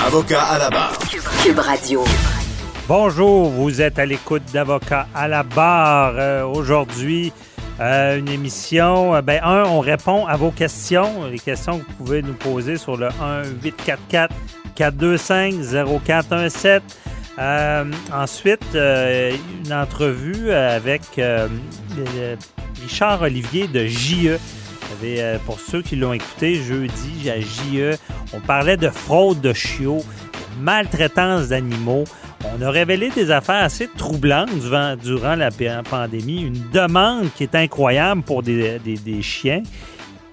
Avocat à la barre. Cube Radio. Bonjour, vous êtes à l'écoute d'Avocat à la barre. Euh, Aujourd'hui, euh, une émission. euh, ben, un, on répond à vos questions, les questions que vous pouvez nous poser sur le 1-844-425-0417. Euh, ensuite, euh, une entrevue avec euh, Richard Olivier de JE. Euh, pour ceux qui l'ont écouté jeudi à JE, on parlait de fraude de chiots, de maltraitance d'animaux. On a révélé des affaires assez troublantes durant, la pa- pandémie. Une demande qui est incroyable pour des, chiens.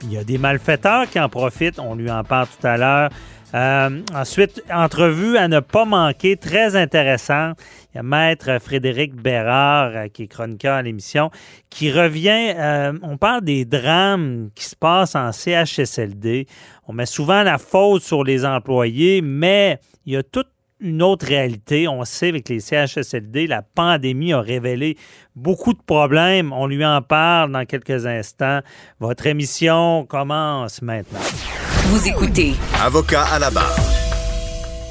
Il y a des malfaiteurs qui en profitent. On lui en parle tout à l'heure. Euh, ensuite, entrevue à ne pas manquer, très intéressant. Il y a Maître Frédéric Bérard, euh, qui est chroniqueur à l'émission, qui revient. euh, on parle des drames qui se passent en CHSLD. On met souvent la faute sur les employés, mais il y a toute une autre réalité. On sait avec les CHSLD, la pandémie a révélé beaucoup de problèmes. On lui en parle dans quelques instants. Votre émission commence maintenant. Vous écoutez Avocat à la barre.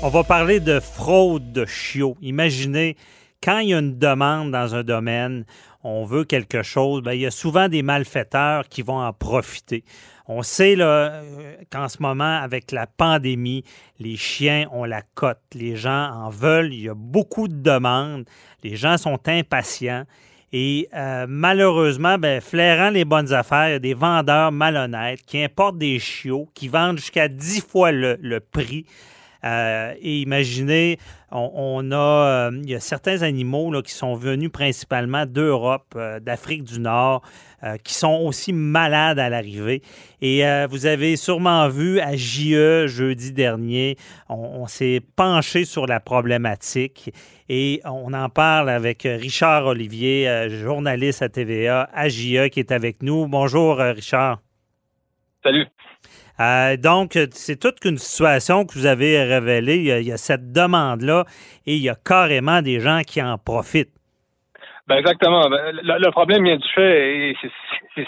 On va parler de fraude de chiots. Imaginez, quand il y a une demande dans un domaine, on veut quelque chose, ben, il y a souvent des malfaiteurs qui vont en profiter. On sait euh, qu'en ce moment, avec la pandémie, les chiens ont la cote. Les gens en veulent. Il y a beaucoup de demandes. Les gens sont impatients. Et euh, malheureusement, ben, flairant les bonnes affaires, il y a des vendeurs malhonnêtes qui importent des chiots, qui vendent jusqu'à 10 fois le prix. Euh, et imaginez, on, a, euh, il y a certains animaux là, qui sont venus principalement d'Europe, euh, d'Afrique du Nord, qui sont aussi malades à l'arrivée. Et vous avez sûrement vu à JE jeudi dernier, on, on s'est penché sur la problématique et on en parle avec Richard Olivier, journaliste à TVA, à JE, qui est avec nous. Bonjour, Richard. Salut. Euh, donc, c'est toute une situation que vous avez révélée. Il y a, cette demande-là et il y a carrément des gens qui en profitent. Ben exactement. Ben, le, problème vient du fait, et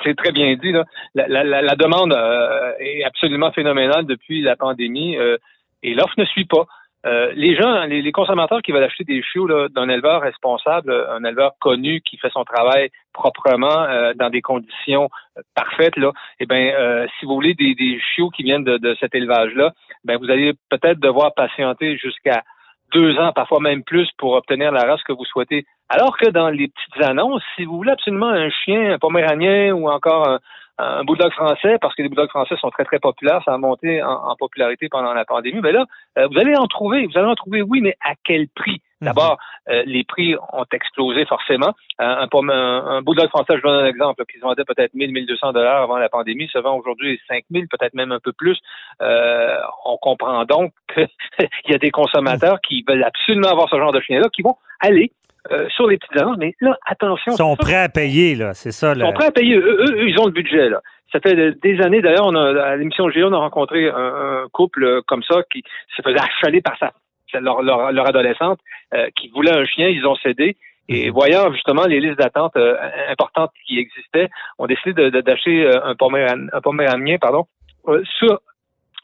c'est- très bien dit, là. La demande euh, est absolument phénoménale depuis la pandémie euh, et l'offre ne suit pas. Euh, les gens, les, les consommateurs qui veulent acheter des chiots d'un éleveur responsable, un éleveur connu qui fait son travail proprement euh, dans des conditions euh, parfaites, là, eh ben, euh, si vous voulez des, des chiots qui viennent de, de cet élevage-là, ben vous allez peut-être devoir patienter jusqu'à deux ans, parfois même plus, pour obtenir la race que vous souhaitez. Alors que dans les petites annonces, si vous voulez absolument un chien, un poméranien ou encore un, un bulldog français, parce que les bulldogs français sont très, très populaires, ça a monté en, en popularité pendant la pandémie, ben là, euh, vous allez en trouver, vous allez en trouver, oui, mais à quel prix? D'abord, euh, les prix ont explosé forcément. Un, un, un bulldog français, je donne un exemple, qui se vendait peut-être 1000, 1200 dollars avant la pandémie, se vend aujourd'hui 5000, peut-être même un peu plus. Euh, on comprend donc qu'il y a des consommateurs qui veulent absolument avoir ce genre de chien-là, qui vont aller euh, sur les petites annonces. Mais là, attention. Ils sont prêts à payer, là. C'est ça. Ils le- sont prêts à payer. Eux, eux, ils ont le budget, là. Ça fait des années, d'ailleurs, on a, à l'émission Géo, on a rencontré un, un couple euh, comme ça qui se faisait achaler par sa, leur, leur, leur adolescente euh, qui voulait un chien, ils ont cédé. Et voyant justement les listes d'attente euh, importantes qui existaient, on décidé de- de- d'acheter un, poméran, un poméranien pardon, sur,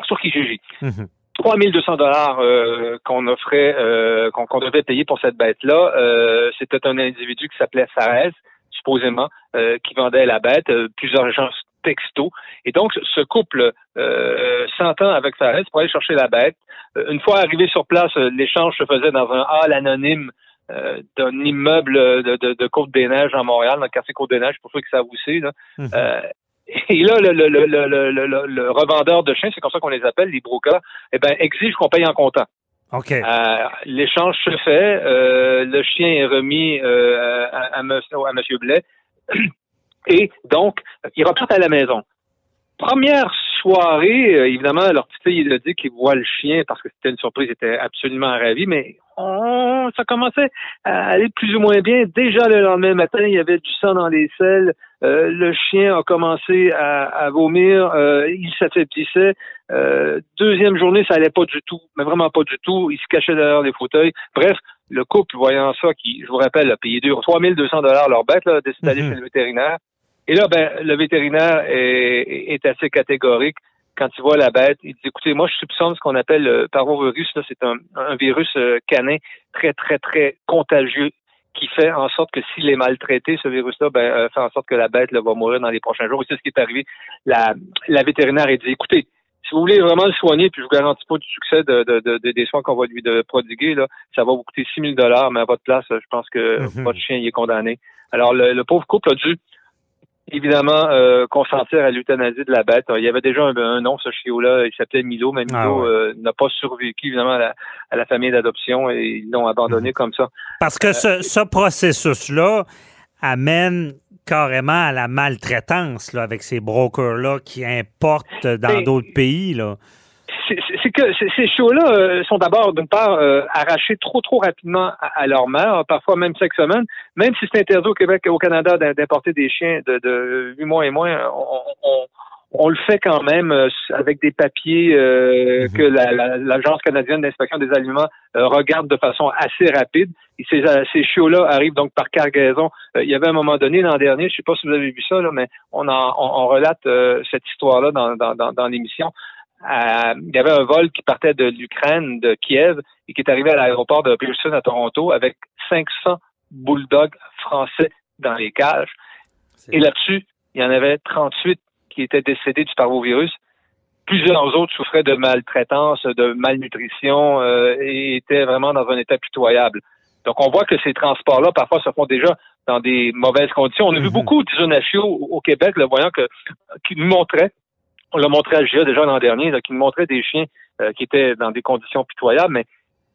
sur Kijiji. Mhm. 3200 dollars euh, qu'on offrait, euh, qu'on devait payer pour cette bête-là. Euh, C'était un individu qui s'appelait Sarez, supposément, euh, qui vendait la bête. Euh, plusieurs gens texto. Et donc, ce couple euh, s'entend avec Fares pour aller chercher la bête. Euh, une fois arrivé sur place, euh, l'échange se faisait dans un hall anonyme euh, d'un immeuble de, de, de Côte-des-Neiges en Montréal, dans le quartier Côte-des-Neiges, pour ceux qui savent aussi. Là. Mhm. Euh, et là, le, le, le, le, le, le revendeur de chiens, c'est comme ça qu'on les appelle, les brocas, eh ben, exige qu'on paye en comptant. OK. Euh, L'échange se fait, euh, le chien est remis euh, à, à, monsieur, à monsieur Blais, et donc, il repart à la maison. Première soirée, euh, évidemment, leur petite fille, il a dit qu'il voit le chien parce que c'était une surprise, il était absolument ravi, mais on, ça commençait à aller plus ou moins bien. Déjà le lendemain matin, il y avait du sang dans les selles, euh, le chien a commencé à, à vomir, euh, il s'affaiblissait. Euh, deuxième journée, ça allait pas du tout, mais vraiment pas du tout. Il se cachait derrière les fauteuils. Bref, le couple, voyant ça, qui, je vous rappelle, a payé 3200 dollars leur bête, là, décide d'aller Mhm. chez le vétérinaire. Et là, ben, le vétérinaire est, est assez catégorique. Quand il voit la bête, il dit, écoutez, moi, je soupçonne ce qu'on appelle le parvovirus. Là, c'est un, un virus euh, canin très, très, très contagieux qui fait en sorte que s'il est maltraité, ce virus-là, ben, euh, fait en sorte que la bête là, va mourir dans les prochains jours. Et c'est ce qui est arrivé. La, la vétérinaire a dit, écoutez, si vous voulez vraiment le soigner, puis je vous garantis pas du succès de, de, de- de- des soins qu'on va lui de prodiguer, là, ça va vous coûter 6 000 dollars, mais à votre place, je pense que Mhm. votre chien il est condamné. Alors, le, le pauvre couple a dû évidemment euh, consentir à l'euthanasie de la bête. Il y avait déjà un, un nom, ce chiot-là, il s'appelait Milo, mais Milo Ah ouais. euh, n'a pas survécu évidemment à la, à la famille d'adoption et ils l'ont abandonné comme ça. Parce que ce, ce processus-là amène carrément à la maltraitance là, avec ces brokers-là qui importent dans Ben, d'autres pays. Là. C'est que ces- chiots-là euh, sont d'abord, d'une part, euh, arrachés trop, trop rapidement à, leur mère, parfois même chaque semaine. Même si c'est interdit au Québec et au Canada d'im- d'importer des chiens de, de 8 mois et moins, on, on- on le fait quand même euh, avec des papiers euh, Mhm. que la- la- l'Agence canadienne d'inspection des aliments euh, regarde de façon assez rapide. Et ces, ces chiots-là arrivent donc par cargaison. Euh, il y avait un moment donné l'an dernier, je sais pas si vous avez vu ça, là, mais on, en, on, on relate euh, cette histoire-là dans, dans, dans, dans l'émission. Il y avait un vol qui partait de l'Ukraine, de Kiev, et qui est arrivé à l'aéroport de Pearson à Toronto avec 500 bulldogs français dans les cages. Et là-dessus, il y en avait 38 qui étaient décédés du parvovirus. Plusieurs autres souffraient de maltraitance, de malnutrition euh, et étaient vraiment dans un état pitoyable. Donc, on voit que ces transports-là, parfois, se font déjà dans des mauvaises conditions. On a vu Mhm. beaucoup au au Québec, le voyant que, qui nous montraient, on l'a montré à GIA déjà l'an dernier, là, qui nous montrait des chiens euh, qui étaient dans des conditions pitoyables, mais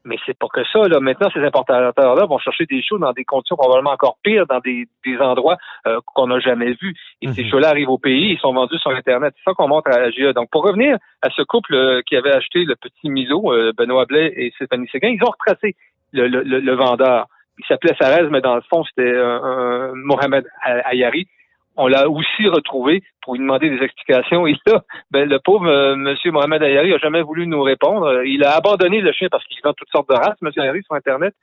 mais c'est pas que ça. Là. Maintenant, ces importateurs-là vont chercher des chiots dans des conditions probablement encore pires, dans des, des endroits euh, qu'on n'a jamais vus. Et ces Mhm. chiots-là arrivent au pays, ils sont vendus sur Internet. C'est ça qu'on montre à GIA. Donc, pour revenir à ce couple euh, qui avait acheté le petit Milo, euh, Benoît Blais et Stéphanie Séguin, ils ont retracé le, le, le- vendeur. Il s'appelait Sarez, mais dans le fond, c'était Mohamed Ayari. On l'a aussi retrouvé pour lui demander des explications. Et là, ben, le pauvre euh, Monsieur Mohamed Ayari a jamais voulu nous répondre. Il a abandonné le chien parce qu'il vend toutes sortes de races, Monsieur Ayari, sur Internet.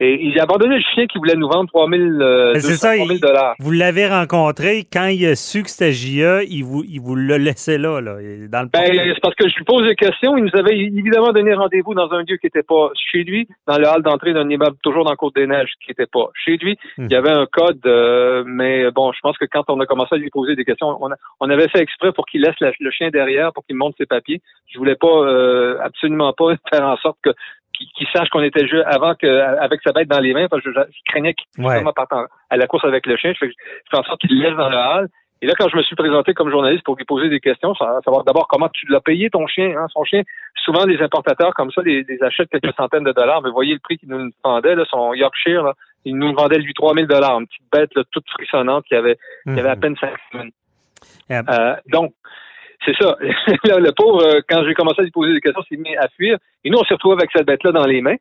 Et il a abandonné le chien qui voulait nous vendre 3000 euh, Mais c'est 200, ça, 3000 il- dollars. Vous l'avez rencontré quand il a su que c'était JA, il vous, il vous l'a laissé là, là, dans le Ben, c'est parce que je lui pose des questions. Il nous avait évidemment donné rendez-vous dans un lieu qui n'était pas chez lui, dans le hall d'entrée d'un immeuble toujours dans Côte-des-Neiges qui n'était pas chez lui. Mhm. Il y avait un code, euh, mais bon, je pense que quand on a commencé à lui poser des questions, on, a- on avait fait exprès pour qu'il laisse la- le chien derrière, pour qu'il monte ses papiers. Je voulais pas, euh, absolument pas faire en sorte que qu'il sache qu'on était jeu avant que avec sa bête dans les mains, parce que je, je craignais qu'il Ouais. parte à la course avec le chien. Je fais, je fais en sorte qu'il le laisse dans le hall. Et là, quand je me suis présenté comme journaliste pour lui poser des questions, sa- savoir d'abord comment tu l'as payé ton chien, hein, son chien? Souvent, les importateurs comme ça, les, les achètent quelques centaines de dollars. Mais voyez le prix qu'il nous vendait, là, son Yorkshire, là, il nous le vendait lui 3000 dollars, une petite bête là, toute frissonnante qui avait, qui avait à Mhm. peine cinq semaines. Euh, donc, c'est ça. Le pauvre, euh, quand j'ai commencé à lui poser des questions, s'est mis à fuir. Et nous, on s'est retrouvés avec cette bête-là dans les mains.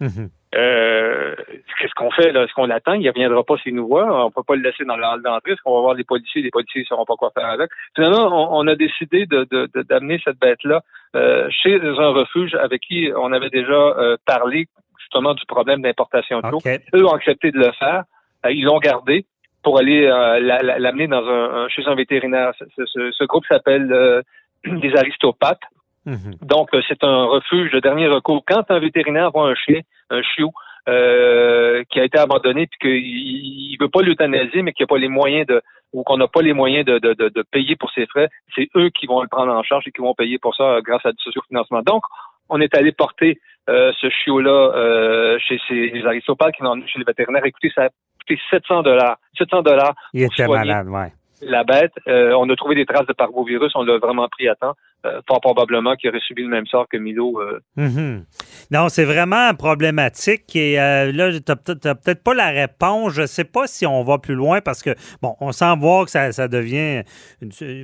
Mhm. Euh, qu'est-ce qu'on fait là? Est-ce qu'on l'attend? Il reviendra pas s'il nous voit. On peut pas le laisser dans le hall d'entrée. Est-ce qu'on va voir les policiers? Les policiers ne sauront pas quoi faire avec. Finalement, on, on a décidé de, de- de- d'amener cette bête-là euh, chez un refuge avec qui on avait déjà euh, parlé justement du problème d'importation de l'eau. Eux ont accepté de le faire. Ils l'ont gardé pour aller euh, la- la- l'amener dans un, un- chez un vétérinaire. Ce, ce- ce- ce groupe s'appelle euh, des aristopathes. Mhm. Donc, euh, c'est un refuge de dernier recours. Quand un vétérinaire voit un chien, un chiot, euh, qui a été abandonné puis qu'il ne veut pas l'euthanasier, mais qu'il n'a pas les moyens de ou qu'on n'a pas les moyens de, de, de, payer pour ses frais, c'est eux qui vont le prendre en charge et qui vont payer pour ça grâce à du sociofinancement. Donc, on est allé porter euh, ce chiot-là euh, chez les aristopathes qui chez les vétérinaires. Écoutez, ça a coûté 700 dollars. 700 dollars. Il était malade, ouais. La bête. on a trouvé des traces de parvovirus. On l'a vraiment pris à temps. Euh, fort probablement qu'il aurait subi le même sort que Milo. Euh. Mhm. Non, c'est vraiment problématique. Et euh, là, tu n'as peut-être pas la réponse. Je ne sais pas si on va plus loin parce que, bon, on sent voir que ça, devient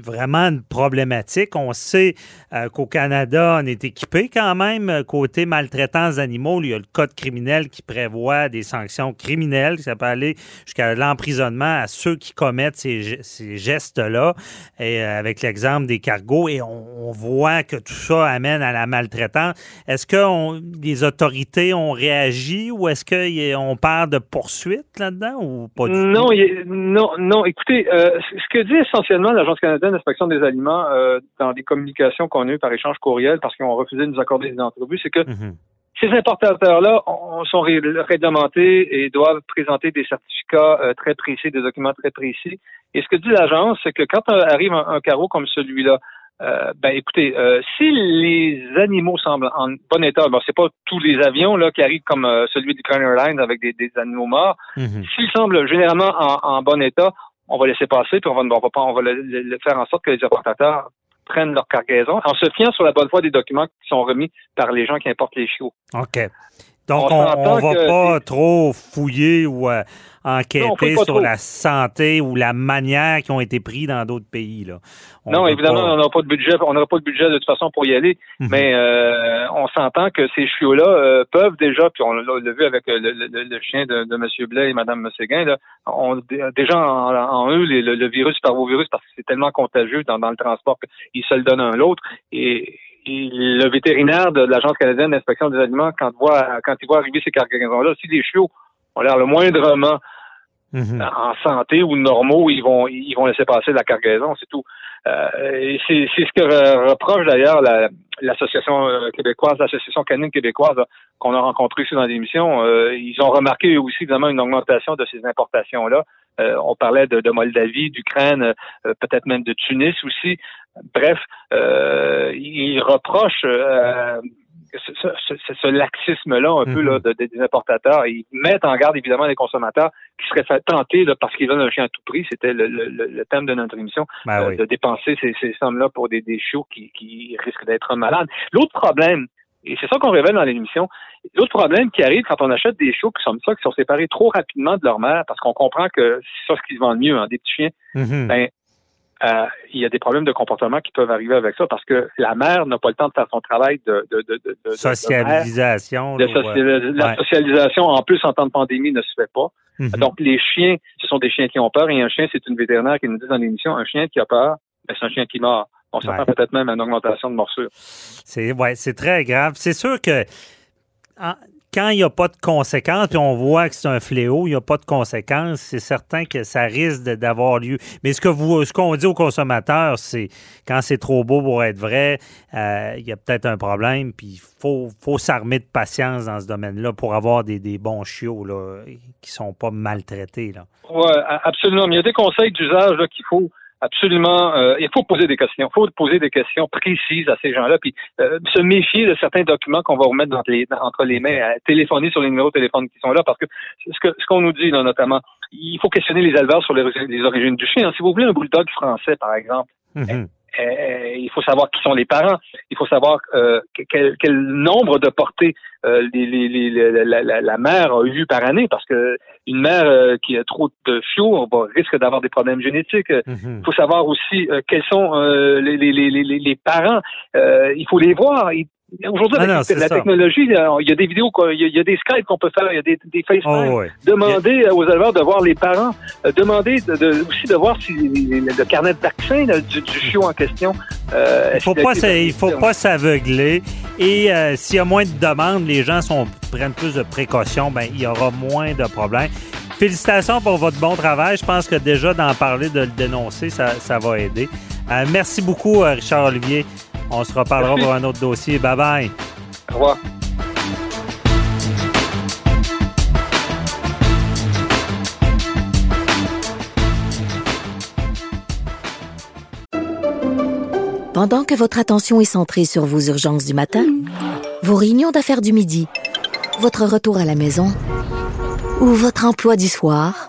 vraiment une problématique. On sait qu'au Canada, on est équipé quand même. Côté maltraitance d'animaux, il y a le code criminel qui prévoit des sanctions criminelles. Ça peut aller jusqu'à l'emprisonnement à ceux qui commettent ces, ces gestes-là. Et avec l'exemple des cargos, et on on voit que tout ça amène à la maltraitance. Est-ce que les autorités ont réagi ou est-ce qu'on parle de poursuite là-dedans ou pas du non, tout? non, non. Écoutez, euh, ce que dit essentiellement l'Agence canadienne d'inspection des aliments euh, dans des communications qu'on a eues par échange courriel parce qu'ils ont refusé de nous accorder des entrevues, c'est que mhm. Ces importateurs-là sont réglementés et doivent présenter des certificats euh, très précis, des documents très précis. Et ce que dit l'agence, c'est que quand arrive un carreau comme celui-là, euh, ben écoutez, euh, si les animaux semblent en bon état, bon c'est pas tous les avions là qui arrivent comme euh, celui du Crown Airlines avec des, animaux morts. Mhm. S'ils semblent généralement en, bon état, on va laisser passer puis on va, on va, on va le, faire en sorte que les importateurs prennent leur cargaison en se fiant sur la bonne foi des documents qui sont remis par les gens qui importent les chiots. OK. Donc, on ne va pas trop fouiller ou enquêter sur la santé ou la manière qui ont été pris dans d'autres pays. Là. non, évidemment, on n'a pas de budget, on n'aura pas de budget de toute façon pour y aller, mhm. mais euh, on s'entend que ces chiots-là euh, peuvent déjà, puis on l'a vu avec euh, le, chien de, de, M. Blais et Mme Séguin, là, on, déjà en, eux le, virus parvovirus parce que c'est tellement contagieux dans, le transport qu'ils se le donnent un l'autre. Et, le vétérinaire de l'Agence canadienne d'inspection des aliments, quand, voit, quand il voit arriver ces cargaisons-là, si les chiots ont l'air le moindrement Mhm. en santé ou normaux, ils vont ils vont laisser passer la cargaison, c'est tout. Euh, c'est ce que reproche d'ailleurs l'association euh, québécoise, l'association canine québécoise qu'on a rencontrée ici dans l'émission. Euh, ils ont remarqué aussi évidemment une augmentation de ces importations là. Euh, on parlait de, de Moldavie, d'Ukraine, peut-être même de Tunis aussi. Bref, ils reprochent ce, ce, laxisme-là, un peu là, mhm. des importateurs. Ils mettent en garde évidemment les consommateurs qui seraient tentés là, parce qu'ils veulent un chien à tout prix. C'était le, le, thème de notre émission, ben euh, de dépenser ces, ces sommes-là pour des, des chiots qui, qui risquent d'être malades. L'autre problème, et c'est ça qu'on révèle dans l'émission. L'autre problème qui arrive quand on achète des chiots qui sont ça, qui sont séparés trop rapidement de leur mère, parce qu'on comprend que c'est ça ce qui se vend mieux, hein, des petits chiens, mhm. ben, euh, il y a des problèmes de comportement qui peuvent arriver avec ça parce que la mère n'a pas le temps de faire son travail de, de, de, de socialisation. La socialisation, en plus, en temps de pandémie, ne se fait pas. Mhm. Donc, les chiens, ce sont des chiens qui ont peur et un chien, c'est une vétérinaire qui nous dit dans l'émission, un chien qui a peur, ben, c'est un chien qui meurt. On s'attend peut-être même à une augmentation de morsures. C'est ouais, c'est très grave. C'est sûr que quand il n'y a pas de conséquences, puis on voit que c'est un fléau, il n'y a pas de conséquences, c'est certain que ça risque d'avoir lieu. Mais ce que vous, ce qu'on dit aux consommateurs, c'est quand c'est trop beau pour être vrai, euh, il y a peut-être un problème, puis il faut, faut s'armer de patience dans ce domaine-là pour avoir des, des bons chiots là, qui sont pas maltraités. Oui, absolument. Mais il y a des conseils d'usage qu'il faut absolument, euh, il faut poser des questions. Il faut poser des questions précises à ces gens-là, puis euh, se méfier de certains documents qu'on va remettre entre les mains, à téléphoner sur les numéros de téléphone qui sont là, parce que ce que ce qu'on nous dit là, notamment, il faut questionner les éleveurs sur les, origines du chien. Si vous voulez un bulldog français, par exemple, mm-hmm. Euh, il faut savoir qui sont les parents. Il faut savoir euh, quel, quel, nombre de portées euh, les, les, la, la, la, mère a eu par année, parce que une mère euh, qui a trop de chiots risque d'avoir des problèmes génétiques. Mhm. Il faut savoir aussi quels sont les, les, parents. il faut les voir. Aujourd'hui, avec la technologie, il y a des vidéos, il y a, des Skype qu'on peut faire, il y a des, des FaceTime. Oh, Demandez aux éleveurs de voir les parents. Euh, demandez de, aussi de voir si le carnet de vaccin du, du, chiot en question. Euh, il faut pas, il faut pas s'aveugler. Et euh, s'il y a moins de demandes, les gens sont, prennent plus de précautions, ben il y aura moins de problèmes. Félicitations pour votre bon travail. Je pense que déjà d'en parler, de le dénoncer, ça, ça va aider. Euh, merci beaucoup, Richard Olivier. On se reparlera pour un autre dossier. Bye bye. Au revoir. Pendant que votre attention est centrée sur vos urgences du matin, vos réunions d'affaires du midi, votre retour à la maison ou votre emploi du soir,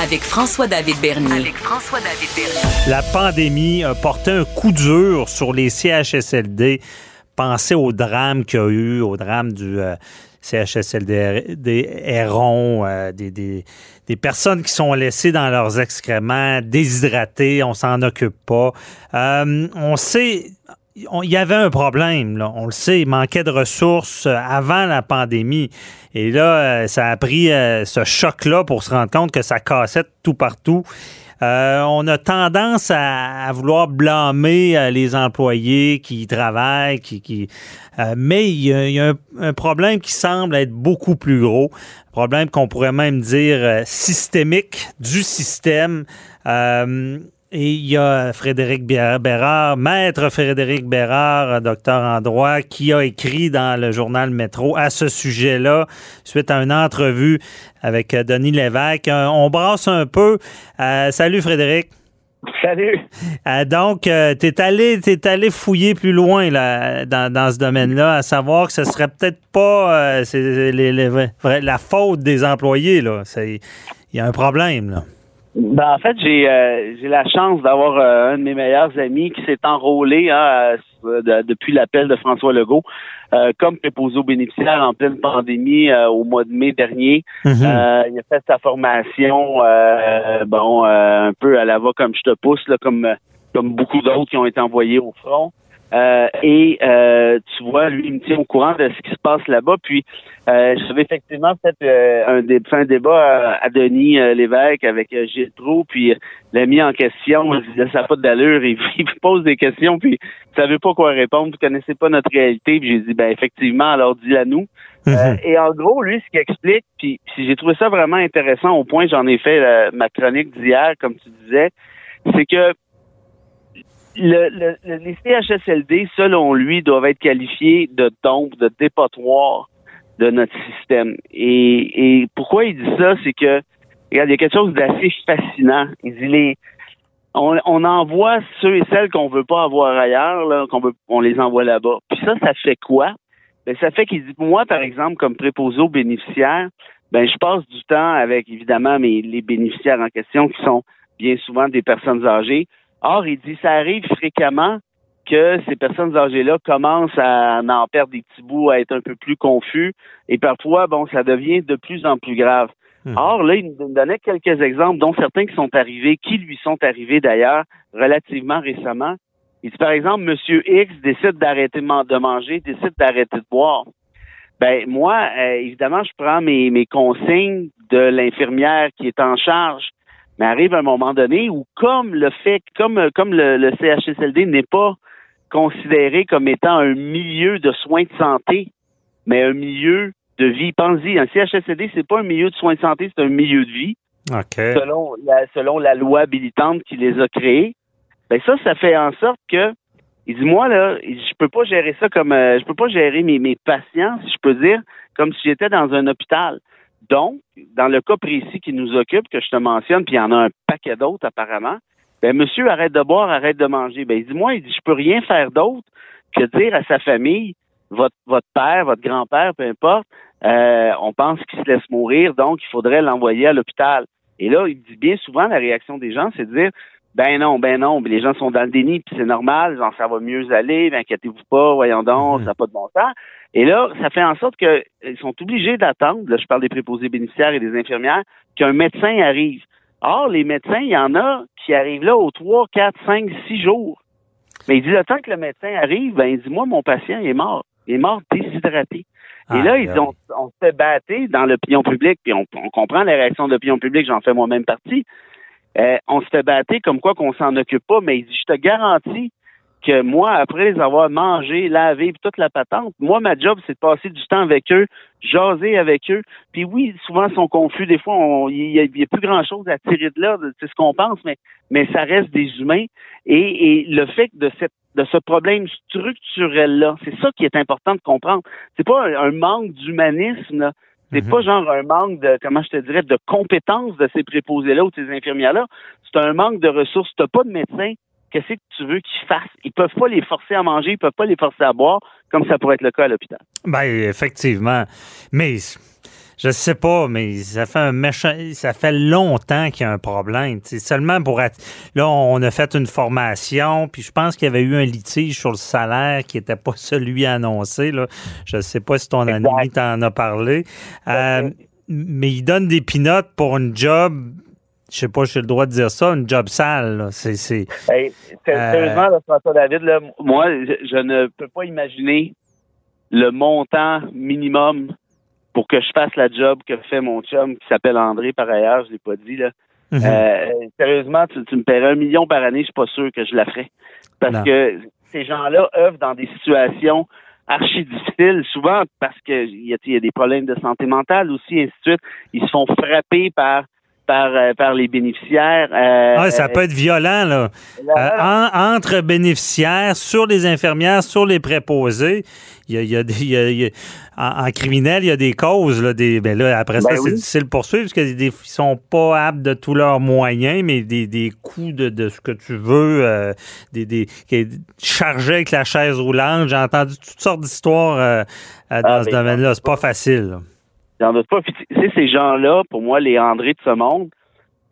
Avec François-David Bernier. La pandémie a porté un coup dur sur les CHSLD. Pensez au drame qu'il y a eu, au drame du euh, CHSLD, des euh, des, des, des personnes qui sont laissées dans leurs excréments, déshydratées, on s'en occupe pas. Euh, on sait, il y avait un problème, là, on le sait, il manquait de ressources euh, avant la pandémie. Et là, euh, ça a pris euh, ce choc-là pour se rendre compte que ça cassait tout partout. Euh, on a tendance à, vouloir blâmer les employés qui travaillent, qui, qui euh, mais il y a, un, un problème qui semble être beaucoup plus gros, un problème qu'on pourrait même dire systémique du système. Euh, et il y a Frédéric Bé- Bérard, maître Frédéric Bérard, euh, docteur en droit, qui a écrit dans le journal Métro à ce sujet-là, suite à une entrevue avec euh, Denis Lévesque. Euh, On brasse un peu. Euh, salut Frédéric. Salut. Euh, donc, tu es allé, t'es allé fouiller plus loin là, dans, dans ce domaine-là, à savoir que ce serait peut-être pas euh, c'est les- les la faute des employés. là. C'est- Il y a un problème. Là. Ben, en fait, j'ai euh, j'ai la chance d'avoir euh, un de mes meilleurs amis qui s'est enrôlé hein, euh, de- depuis l'appel de François Legault euh, comme préposé aux bénéficiaires en pleine pandémie euh, au mois de mai dernier. Mhm. Euh, il a fait sa formation, euh, bon, euh, un peu à la va comme je te pousse, là, comme comme beaucoup d'autres qui ont été envoyés au front. Euh, et euh, tu vois, lui, il me tient au courant de ce qui se passe là-bas. Puis, euh, j'avais effectivement fait euh, un, dé- un débat à, à Denis euh, Lévesque avec euh, Gilles Proulx, puis l'a mis en question. Il disait, ça n'a pas d'allure. Il, il pose des questions, puis vous savez pas quoi répondre. Vous connaissez pas notre réalité. Puis j'ai dit, ben effectivement, alors dis-la nous. Mhm. Euh, et en gros, lui, ce qu'il explique, puis, puis j'ai trouvé ça vraiment intéressant au point, j'en ai fait euh, ma chronique d'hier, comme tu disais, c'est que le, le- le- les CHSLD, selon lui, doivent être qualifiés de dompe, de dépotoir de notre système. Et, pourquoi il dit ça, c'est que, regarde, il y a quelque chose d'assez fascinant. Il dit les, on, envoie ceux et celles qu'on veut pas avoir ailleurs, qu'on veut, on les envoie là-bas. Puis ça, ça fait quoi? Ben, ça fait qu'il dit, moi, par exemple, comme préposé aux bénéficiaires, ben, je passe du temps avec, évidemment, mes, les bénéficiaires en question qui sont bien souvent des personnes âgées. Or, il dit, ça arrive fréquemment que ces personnes âgées-là commencent à en perdre des petits bouts, à être un peu plus confus, et parfois, bon, ça devient de plus en plus grave. Mhm. Or, là, il nous donnait quelques exemples, dont certains qui sont arrivés, qui lui sont arrivés d'ailleurs relativement récemment. Il dit, par exemple, Monsieur X décide d'arrêter de manger, décide d'arrêter de boire. Ben moi, euh, évidemment, je prends mes, mes consignes de l'infirmière qui est en charge. Mais arrive un moment donné où, comme le fait, comme comme le, le CHSLD n'est pas considéré comme étant un milieu de soins de santé, mais un milieu de vie. Pensez-y, un CHSLD, c'est pas un milieu de soins de santé, c'est un milieu de vie OK. selon la, selon la loi habilitante qui les a créés, ben ça, ça fait en sorte que, il dit, moi, là, je peux pas gérer ça comme, euh, je peux pas gérer mes, mes patients, si je peux dire, comme si j'étais dans un hôpital. Donc, dans le cas précis qui nous occupe, que je te mentionne, puis il y en a un paquet d'autres apparemment, ben monsieur, arrête de boire, arrête de manger. Ben, il dit, moi, il dit, je peux rien faire d'autre que dire à sa famille, votre, père, votre grand-père, peu importe, euh, on pense qu'il se laisse mourir, donc il faudrait l'envoyer à l'hôpital. Et là, il dit bien souvent, la réaction des gens, c'est de dire, ben non, ben non, les gens sont dans le déni, puis c'est normal, genre, ça va mieux aller, ben inquiétez-vous pas, voyons donc, ça n'a pas de bon sens. Et là, ça fait en sorte qu'ils sont obligés d'attendre, là, je parle des préposés bénéficiaires et des infirmières, qu'un médecin arrive. Or, les médecins, il y en a qui arrivent là aux 3, 4, 5, 6 jours. Mais il dit, le temps que le médecin arrive, ben il dit, moi, mon patient il est mort. Il est mort déshydraté. Et là, ils ont, on se fait battre dans l'opinion publique, puis on, on comprend les réactions de l'opinion publique, j'en fais moi-même partie. Euh, on se fait battre comme quoi qu'on s'en occupe pas, mais il dit, je te garantis que moi, après les avoir mangés, lavés, puis toute la patente, moi, ma job, c'est de passer du temps avec eux, jaser avec eux. Puis oui, souvent, ils sont confus. Des fois, il n'y a, plus grand-chose à tirer de là, c'est ce qu'on pense, mais, mais ça reste des humains. Et, et le fait de cette de ce problème structurel-là, c'est ça qui est important de comprendre. C'est pas un, manque d'humanisme, C'est mhm. pas genre un manque de, comment je te dirais, de compétences de ces préposés-là ou de ces infirmières-là. C'est un manque de ressources. T'as pas de médecin qu'est-ce que tu veux qu'ils fassent? Ils peuvent pas les forcer à manger, ils peuvent pas les forcer à boire, comme ça pourrait être le cas à l'hôpital. Ben, effectivement. Mais je sais pas, mais ça fait un méchant, ça fait longtemps qu'il y a un problème. C'est seulement pour être, là, on a fait une formation, puis je pense qu'il y avait eu un litige sur le salaire qui n'était pas celui annoncé. Là. Je sais pas si ton ami t'en a parlé. Euh, mais il donne des pinottes pour une job je sais pas j'ai le droit de dire ça, une job sale. C'est, c'est, euh, sérieusement, François David, moi, je, ne peux pas imaginer le montant minimum pour que je fasse la job que fait mon chum qui s'appelle André par ailleurs, je l'ai pas dit là. Mhm. Euh, sérieusement, tu, me paierais un million par année, je suis pas sûr que je la ferais. Parce que ces gens-là œuvrent dans des situations archi difficiles, souvent parce qu'il y, y, a des problèmes de santé mentale aussi, ainsi de suite. Ils se font frapper par par, euh, par les bénéficiaires. Euh, ça peut être violent, là. Euh, entre bénéficiaires, sur les infirmières, sur les préposés, il y a, des, en, criminel, il y a des causes. Là, des, ben là, après ça, ben c'est difficile de poursuivre parce qu'ils ne sont pas aptes de tous leurs moyens, mais des, des coûts de, de ce que tu veux, des, des, chargés avec la chaise roulante. J'ai entendu toutes sortes d'histoires dans ah, ce ben, domaine-là. C'est pas facile. J'en doute pas. ces gens-là, pour moi, les André de ce monde,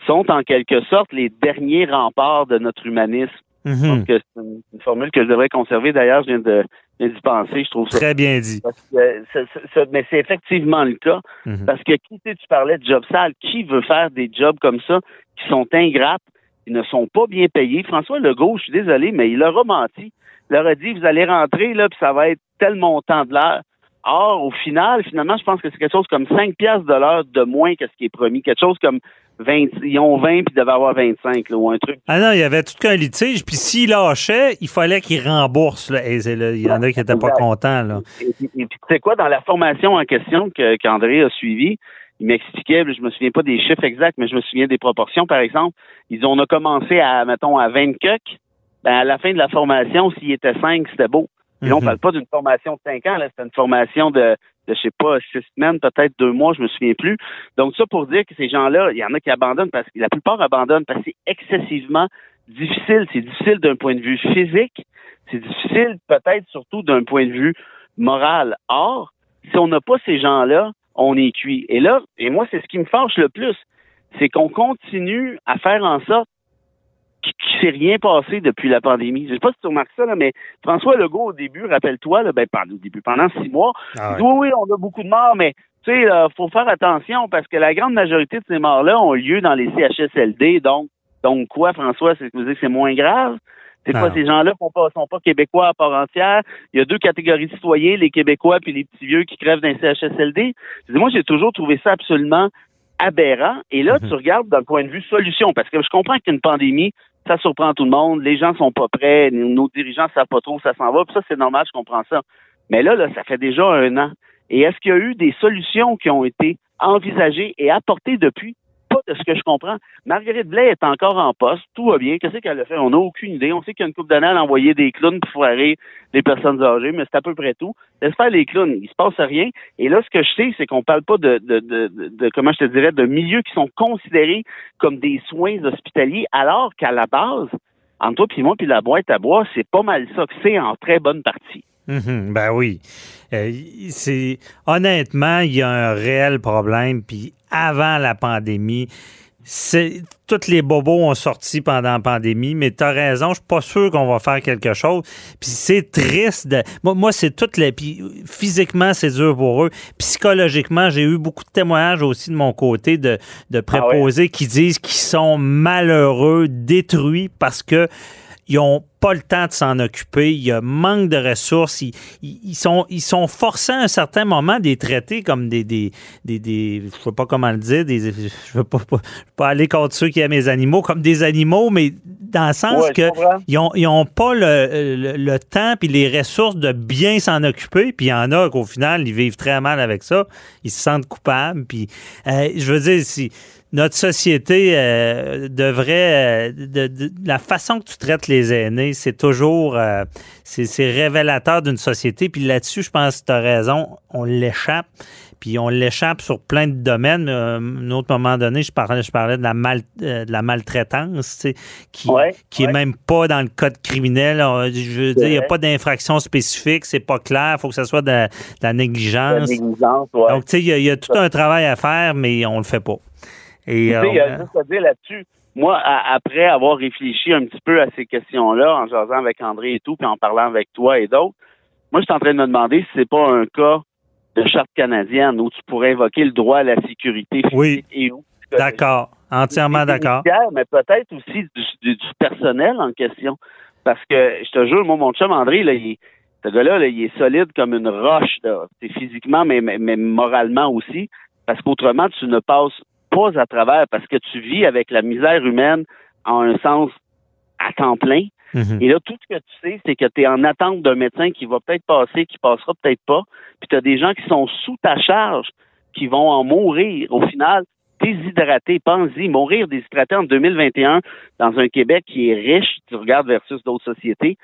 sont en quelque sorte les derniers remparts de notre humanisme. Mhm. C'est une, formule que je devrais conserver. D'ailleurs, je viens de d'y penser. Je trouve ça. Très bien dit. mais c'est effectivement le cas. Mhm. Parce que qui tu parlais de job sale, qui veut faire des jobs comme ça qui sont ingrates, qui ne sont pas bien payés? François Legault, je suis désolé, mais il leur a menti. Il leur a dit vous allez rentrer là, puis ça va être tel montant de l'heure. Or, au final, finalement, je pense que c'est quelque chose comme 5 piastres de l'heure de moins que ce qui est promis. Quelque chose comme 20, ils ont 20 puis ils devaient avoir 25 ou un truc. Ah non, il y avait tout qu'un litige. Puis s'il lâchait, il fallait qu'il rembourse. Là. il y en a qui n'étaient pas contents. Là. Et, puis, tu sais quoi, dans la formation en question qu'André a suivie, il m'expliquait, je me souviens pas des chiffres exacts, mais je me souviens des proportions, par exemple. Ils ont a commencé à, mettons, à 20 coques. Ben, à la fin de la formation, s'il était 5, c'était beau. Et là, on mhm. parle pas d'une formation de cinq ans, là, c'est une formation de, de, je sais pas, six semaines, peut-être deux mois, je me souviens plus. Donc, ça pour dire que ces gens-là, il y en a qui abandonnent parce que la plupart abandonnent parce que c'est excessivement difficile. C'est difficile d'un point de vue physique. C'est difficile peut-être surtout d'un point de vue moral. Or, si on n'a pas ces gens-là, on est cuit. Et là, et moi, c'est ce qui me fâche le plus, c'est qu'on continue à faire en sorte qui, s'est rien passé depuis la pandémie. Je sais pas si tu remarques ça, là, mais François Legault, au début, rappelle-toi, ben, au début, pendant six mois, ah il dit, oui, oui, on a beaucoup de morts, mais tu sais, il faut faire attention parce que la grande majorité de ces morts-là ont lieu dans les CHSLD. Donc, donc quoi, François, c'est que c'est moins grave? C'est quoi, ces gens-là ne pas, sont pas québécois à part entière? Il y a deux catégories de citoyens, les Québécois puis les petits vieux qui crèvent d'un CHSLD. Moi, j'ai toujours trouvé ça absolument aberrant. Et là, mhm. tu regardes d'un point de vue solution, parce que je comprends qu'une pandémie, ça surprend tout le monde, les gens sont pas prêts, nos dirigeants savent pas trop où ça s'en va, puis ça, c'est normal, je comprends ça. Mais là, là, ça fait déjà un an. Et est-ce qu'il y a eu des solutions qui ont été envisagées et apportées depuis? De ce que je comprends. Marguerite Blais est encore en poste, tout va bien. Qu'est-ce qu'elle a fait? On n'a aucune idée. On sait qu'il y a une coupe d'années, elle a envoyé des clowns pour foirer les personnes âgées, mais c'est à peu près tout. Laisse faire les clowns, il se passe rien. Et là, ce que je sais, c'est qu'on parle pas de, de, de, de, comment je te dirais, de milieux qui sont considérés comme des soins hospitaliers, alors qu'à la base, entre toi puis moi puis la boîte à bois, c'est pas mal ça que c'est en très bonne partie. Mhm, ben oui. Euh, c'est honnêtement, il y a un réel problème. Puis avant la pandémie, c'est tous les bobos ont sorti pendant la pandémie, mais tu as raison, je suis pas sûr qu'on va faire quelque chose. Puis c'est triste de moi, moi c'est toutes les puis physiquement c'est dur pour eux. Psychologiquement, j'ai eu beaucoup de témoignages aussi de mon côté de de ah préposés qui disent qu'ils sont malheureux, détruits parce que ils ont pas le temps de s'en occuper, il y a manque de ressources, ils, sont, ils sont forcés à un certain moment des traités comme des, des, des, je sais pas comment le dire, des, je veux pas, pas, aller contre ceux qui aiment les animaux, comme des animaux, mais dans le sens Ouais, que ils ont, ils ont pas le, le, le temps puis les ressources de bien s'en occuper. Puis il y en a qu'au final, ils vivent très mal avec ça. Ils se sentent coupables. Puis euh, je veux dire, si notre société euh, devrait... euh, de, de- la façon que tu traites les aînés, c'est toujours... euh, c'est révélateur d'une société. Puis là-dessus, je pense que tu as raison. On l'échappe. Puis on l'échappe sur plein de domaines. À un autre moment donné, je parlais, je parlais de la, mal, de la maltraitance, tu sais, qui, Ouais, qui est même pas dans le code criminel. Je veux dire, il n'y a pas d'infraction spécifique, c'est pas clair. Il faut que ce soit de, de la La négligence. négligence, ouais. Donc, tu sais, il y, y a tout un travail à faire, mais on le fait pas. Et, Tu sais, euh, il y a juste à dire là-dessus. Moi, à- après avoir réfléchi un petit peu à ces questions-là, en jasant avec André et tout, puis en parlant avec toi et d'autres, moi, je suis en train de me demander si c'est pas un cas de charte canadienne où tu pourrais invoquer le droit à la sécurité physique Oui. et ou d'accord, entièrement d'accord. Mais peut-être aussi du, du- du personnel en question. Parce que, je te jure, moi, mon chum André, là, il, ce gars-là, là, il est solide comme une roche, là. Physiquement, mais, mais, mais moralement aussi. Parce qu'autrement, tu ne passes pas à travers, parce que tu vis avec la misère humaine en un sens à temps plein. Mhm. Et là, tout ce que tu sais, c'est que tu es en attente d'un médecin qui va peut-être passer, qui passera peut-être pas. Puis tu as des gens qui sont sous ta charge, qui vont en mourir. Au final, déshydratés, pense-y, mourir déshydraté en 2021 dans un Québec qui est riche, tu regardes versus d'autres sociétés,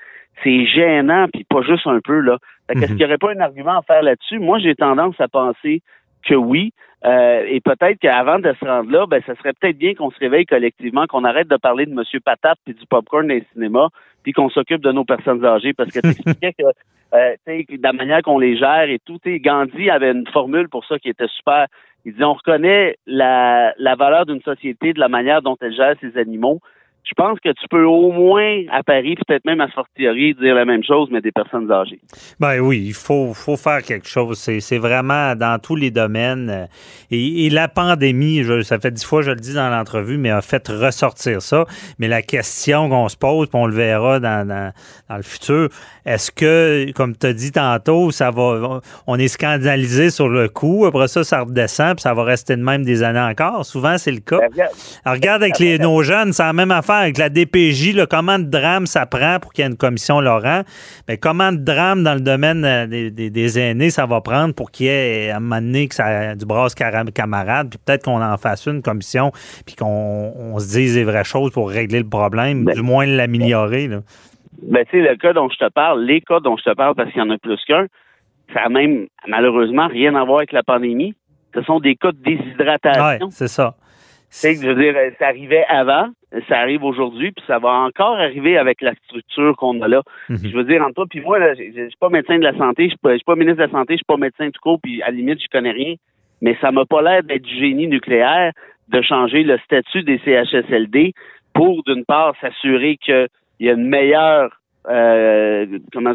c'est gênant, puis pas juste un peu, là. Fait Mhm. qu'il n'y aurait pas un argument à faire là-dessus? Moi, j'ai tendance à penser que oui. Euh, et peut-être qu'avant de se rendre là, ben, ça serait peut-être bien qu'on se réveille collectivement, qu'on arrête de parler de Monsieur Patate puis du popcorn dans les cinémas, puis qu'on s'occupe de nos personnes âgées. Parce que tu expliquais que euh, de la manière qu'on les gère et tout. Gandhi avait une formule pour ça qui était super. Il dit on reconnaît la, la valeur d'une société de la manière dont elle gère ses animaux. Je pense que tu peux au moins à Paris, peut-être même à Fortiori, dire la même chose, mais des personnes âgées. Ben oui, il faut, faut faire quelque chose. C'est, vraiment dans tous les domaines. Et, la pandémie, je- ça fait dix fois je le dis dans l'entrevue, mais a fait ressortir ça. Mais la question qu'on se pose, puis on le verra dans, dans, dans le futur, est-ce que, comme tu as dit tantôt, ça va, on est scandalisé sur le coup, après ça, ça redescend, puis ça va rester de même des années encore? Souvent, c'est le cas. Ben, regarde, Alors, regarde avec les, nos jeunes, c'est la même affaire avec la DPJ. Là, comment de drame ça prend pour qu'il y ait une commission Laurent? Mais comment de drame dans le domaine euh, des, des- des aînés ça va prendre pour qu'il y ait à un moment donné que ça, du brasse camarade, puis peut-être qu'on en fasse une commission, puis qu'on on se dise les vraies choses pour régler le problème, Ben, du moins l'améliorer. Ben, tu sais, le cas dont je te parle, les cas dont je te parle, parce qu'il y en a plus qu'un, ça a même, malheureusement, rien à voir avec la pandémie. Ce sont des cas de Ouais, déshydratation. c'est ça. Tu sais, je veux dire, ça arrivait avant, ça arrive aujourd'hui, puis ça va encore arriver avec la structure qu'on a là. Mhm. Je veux dire, entre toi puis moi, là, je je suis pas médecin de la santé, je suis pas, je suis pas ministre de la santé, je suis pas médecin tout court, puis à la limite, je connais rien. Mais ça m'a pas l'air d'être du génie nucléaire de changer le statut des CHSLD pour, d'une part, s'assurer qu'il y a une meilleure euh, comment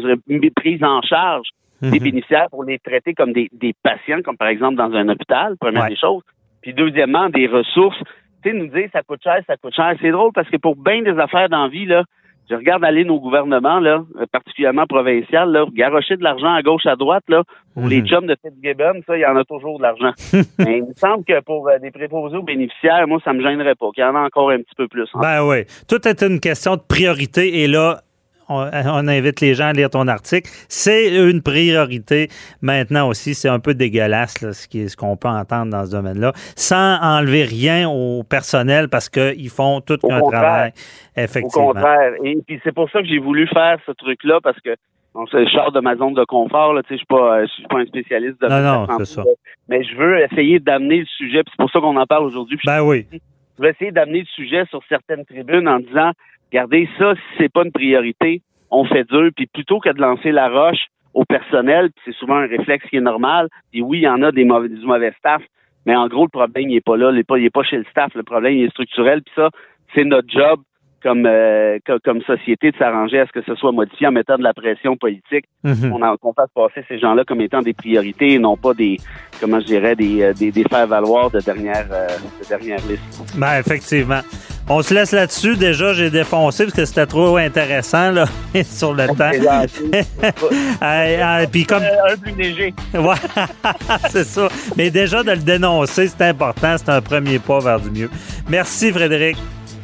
prise en charge des Mhm. bénéficiaires pour les traiter comme des, des patients, comme par exemple dans un hôpital, première Ouais. des choses. Puis deuxièmement, des ressources. Tu sais, nous dire ça coûte cher, ça coûte cher. C'est drôle parce que pour bien des affaires dans la vie, là, je regarde aller nos gouvernements, là, particulièrement provinciaux, là, garocher de l'argent à gauche, à droite, là, pour les Mhm. chums de Fitzgibbon, ça, il y en a toujours de l'argent. Mais il me semble que pour euh, des préposés aux bénéficiaires, moi, ça me gênerait pas, qu'il y en a encore un petit peu plus. hein. Ben oui. Tout est une question de priorité. Et là, on, on invite les gens à lire ton article. C'est une priorité. Maintenant aussi, c'est un peu dégueulasse là, ce qui est- ce qu'on peut entendre dans ce domaine-là, sans enlever rien au personnel parce qu'ils font tout Au un contraire. travail. Au Effectivement. contraire. Et puis c'est pour ça que j'ai voulu faire ce truc-là parce que bon, c'est le char de ma zone de confort. Là, tu sais, je suis pas, je suis pas un spécialiste de Non, non, c'est ça. Mais je veux essayer d'amener le sujet. puis C'est pour ça qu'on en parle aujourd'hui. Ben oui. Je veux essayer d'amener le sujet sur certaines tribunes en disant, regardez ça, si c'est pas une priorité, on fait dur. Puis plutôt que de lancer la roche au personnel, c'est souvent un réflexe qui est normal. Puis oui, il y en a des mauvais, du mauvais staff, mais en gros, le problème, il est pas là. Il est pas, il est pas chez le staff. Le problème, il est structurel. Puis ça, c'est notre job comme, euh, co- comme société de s'arranger à ce que ce soit modifié en mettant de la pression politique qu'on en- qu'on fasse passer ces gens-là comme étant des priorités et non pas des, comment je dirais, des, euh, des, des faire-valoir de dernière, euh, de dernière liste. Ben effectivement. On se laisse là-dessus. Déjà, j'ai défoncé parce que c'était trop intéressant là, sur le temps. Puis comme un plus léger. Ouais, c'est ça. Mais déjà de le dénoncer, c'est important. C'est un premier pas vers du mieux. Merci, Frédéric.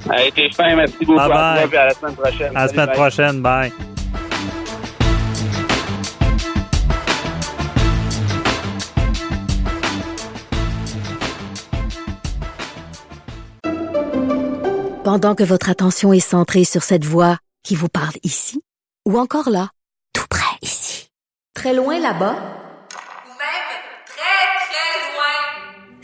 A été fin, merci beaucoup. Bye à bye. toi, puis à la semaine prochaine. À la semaine bye. prochaine. Bye. Pendant que votre attention est centrée sur cette voix qui vous parle ici, ou encore là, tout près ici, très loin là-bas, Ou même très, très loin.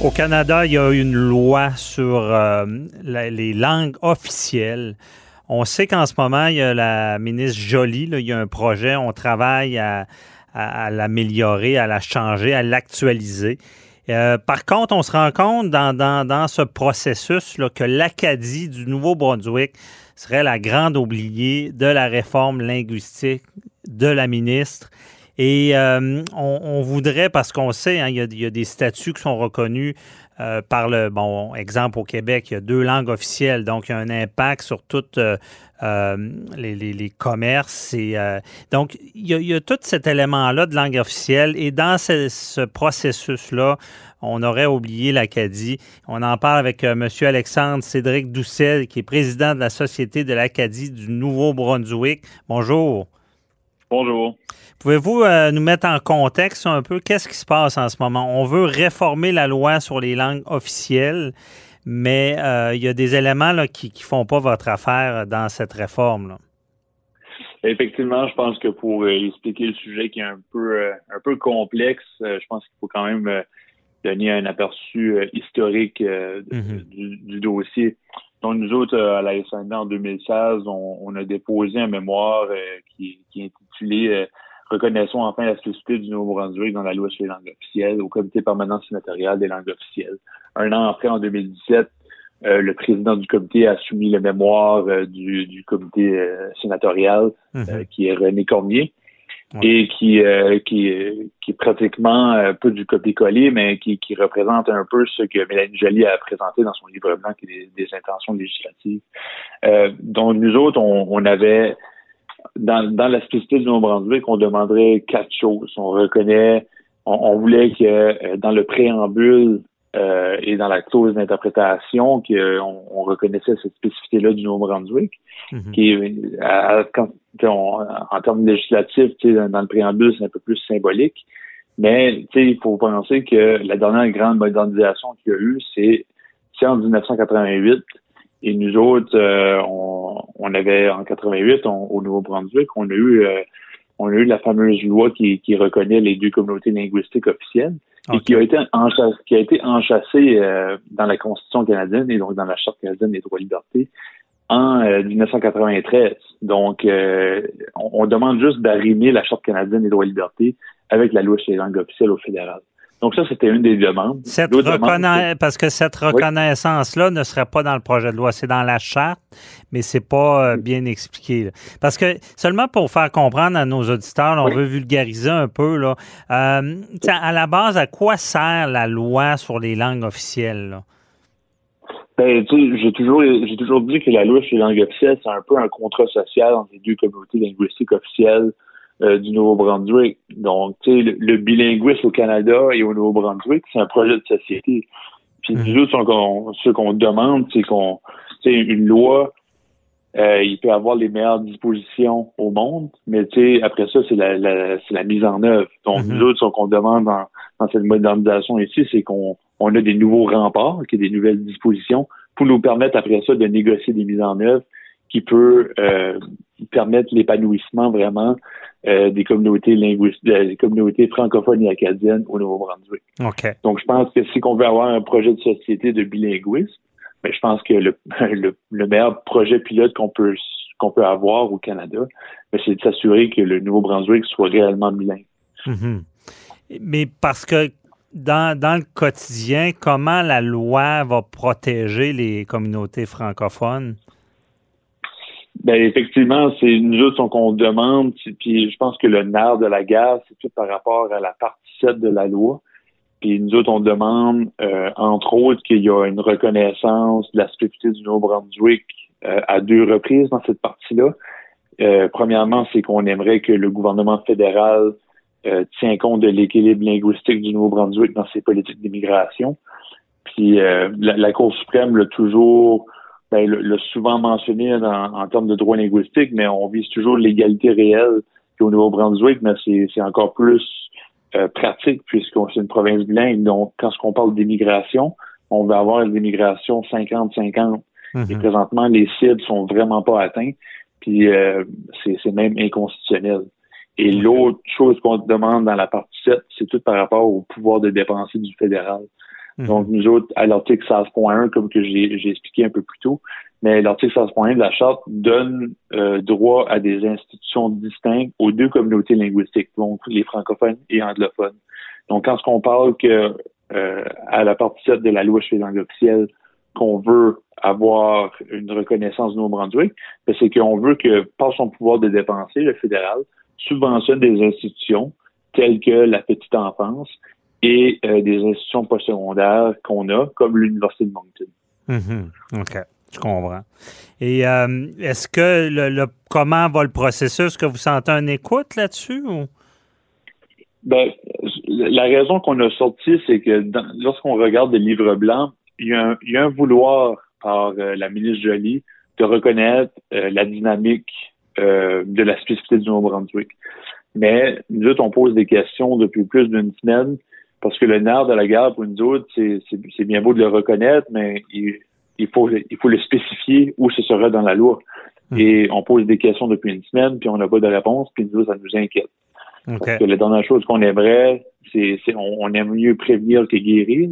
Au Canada, il y a une loi sur euh, les langues officielles. On sait qu'en ce moment, il y a la ministre Joly, là, il y a un projet, on travaille à l'améliorer, à la changer, à l'actualiser. Euh, par contre, on se rend compte dans, dans- dans ce processus là, que l'Acadie du Nouveau-Brunswick serait la grande oubliée de la réforme linguistique de la ministre. Et euh, on, on voudrait, parce qu'on sait, hein, il, y a, il y a des statuts qui sont reconnus euh, par le, bon, exemple au Québec, il y a deux langues officielles, donc il y a un impact sur toutes euh, euh, les, les- les commerces. Et, euh, donc, il y, a, il y a tout cet élément-là de langue officielle. Et dans ce, ce processus-là, on aurait oublié l'Acadie. On en parle avec euh, M. Alexandre Cédric Doucet, qui est président de la Société de l'Acadie du Nouveau-Brunswick. Bonjour. Bonjour. Pouvez-vous euh, nous mettre en contexte un peu qu'est-ce qui se passe en ce moment? On veut réformer la loi sur les langues officielles, mais euh, il y a des éléments là, qui ne font pas votre affaire dans cette réforme. là. Effectivement, je pense que pour euh, expliquer le sujet qui est un peu un peu complexe, je pense qu'il faut quand même donner un aperçu historique du, du dossier. Donc nous autres euh, à la SND en 2016, on, on a déposé un mémoire euh, qui, qui est intitulé euh, Reconnaissons enfin la spécificité du Nouveau-Brunswick dans la loi sur les langues officielles au Comité permanent sénatorial des langues officielles. Un an après, en 2017, euh, le président du comité a soumis le mémoire du, du comité sénatorial Mhm. euh, qui est René Cormier. Et qui, euh, qui, qui est pratiquement pas du copier-coller, mais qui, qui représente un peu ce que Mélanie Joly a présenté dans son livre blanc, qui est des, des intentions législatives. Euh, donc, nous autres, on, on avait, dans, dans la spécificité du Nouveau-Brunswick, on demanderait quatre choses. On reconnaît, on, on voulait que euh, dans le préambule euh, et dans la clause d'interprétation, qu'on on reconnaissait cette spécificité-là du Nouveau-Brunswick Mhm. qui est, à- à- quand, on- en termes législatifs, dans, dans le préambule, c'est un peu plus symbolique. Mais tu sais, il faut penser que la dernière grande modernisation qu'il y a eu, c'est c'est en 1988. Et nous autres, euh, on, on avait en 88, on- au Nouveau-Brunswick, on a eu euh, on a eu la fameuse loi qui, qui reconnaît les deux communautés linguistiques officielles et qui a été enchâssée, qui a été enchâssée euh, dans la Constitution canadienne et donc dans la Charte canadienne des droits et libertés en euh, 1993. Donc, euh, on, on demande juste d'arrimer la Charte canadienne des droits et libertés avec la loi sur les langues officielles au fédéral. Donc ça, c'était une des demandes. Cette reconna- Parce que cette reconnaissance-là ne serait pas dans le projet de loi, c'est dans la charte, mais c'est pas euh, bien expliqué. là. Parce que seulement pour faire comprendre à nos auditeurs, là, on Oui. veut vulgariser un peu. Là, euh, à la base, à quoi sert la loi sur les langues officielles? là? Ben, j'ai toujours, j'ai toujours dit que la loi sur les langues officielles, c'est un peu un contrat social entre les deux communautés linguistiques officielles euh, du Nouveau-Brunswick. Donc, tu sais, le, le bilinguisme au Canada et au Nouveau-Brunswick, c'est un projet de société. Puis Mhm. nous autres, ce qu'on, demande, c'est qu'on, tu sais, une loi, euh, il peut avoir les meilleures dispositions au monde, mais tu sais, après ça, c'est la, la- c'est la mise en œuvre. Donc, Mhm. nous autres, ce qu'on demande dans, dans cette modernisation ici, c'est qu'on on a des nouveaux remparts, qui est des nouvelles dispositions, pour nous permettre après ça de négocier des mises en œuvre qui peut euh, permettre l'épanouissement vraiment euh, des communautés linguistiques, des communautés francophones et acadiennes au Nouveau-Brunswick. Donc, je pense que si on veut avoir un projet de société de bilinguisme, ben, je pense que le, le, le meilleur projet pilote qu'on peut qu'on peut avoir au Canada, ben, c'est de s'assurer que le Nouveau-Brunswick soit réellement bilingue. Mhm. Mais parce que dans, dans, le quotidien, comment la loi va protéger les communautés francophones? Ben effectivement, c'est nous autres qu'on demande, puis je pense que le nerf de la guerre, c'est tout par rapport à la partie 7 de la loi. Puis nous autres, on demande, euh, entre autres, qu'il y a une reconnaissance de la spécificité du Nouveau-Brunswick euh, à deux reprises dans cette partie-là. Euh, premièrement, c'est qu'on aimerait que le gouvernement fédéral tient compte de l'équilibre linguistique du Nouveau-Brunswick dans ses politiques d'immigration. Puis la, la, Cour suprême l'a toujours ben, l'a souvent mentionné en termes de droit linguistique, mais on vise toujours l'égalité réelle au Nouveau-Brunswick, mais c'est encore plus euh, pratique puisqu'on c'est une province bilingue. Donc, quand on parle d'immigration, on va avoir une immigration 50-50. Mm-hmm. Et présentement, les cibles sont vraiment pas atteintes. Puis euh, c'est même inconstitutionnel. Et l'autre chose qu'on demande dans la partie 7, c'est tout par rapport au pouvoir de dépenser du fédéral. Mhm. Donc, nous autres, à l'article 16.1, comme que j'ai expliqué un peu plus tôt, mais l'article 16.1 de la Charte donne euh, droit à des institutions distinctes aux deux communautés linguistiques, donc les francophones et anglophones. Donc, quand on parle que euh, à la partie 7 de la loi les langues officielles, qu'on veut avoir une reconnaissance du Nouveau-Brunswick, ben, c'est qu'on veut que, par son pouvoir de dépenser, le fédéral subventionne des institutions telles que la petite enfance, et euh, des institutions postsecondaires qu'on a, comme l'Université de Moncton. Mm-hmm. OK. Je comprends. Et euh, est-ce que le, comment va le processus? Est-ce que vous sentez un écoute là-dessus? Ou? Ben, la raison qu'on a sorti, c'est que lorsqu'on regarde le livre blanc, il y, a un, vouloir par euh, la ministre Jolie de reconnaître la dynamique de la spécificité du Nouveau-Brunswick. Mais nous autres, on pose des questions depuis plus d'une semaine parce que le nerf de la guerre, pour nous autres, c'est bien beau de le reconnaître, mais il, faut, il faut le spécifier où ce sera dans la loi. Hmm. Et on pose des questions depuis une semaine, puis on n'a pas de réponse, puis nous, ça nous inquiète. Parce que la dernière chose qu'on aimerait, c'est on, aime mieux prévenir que guérir.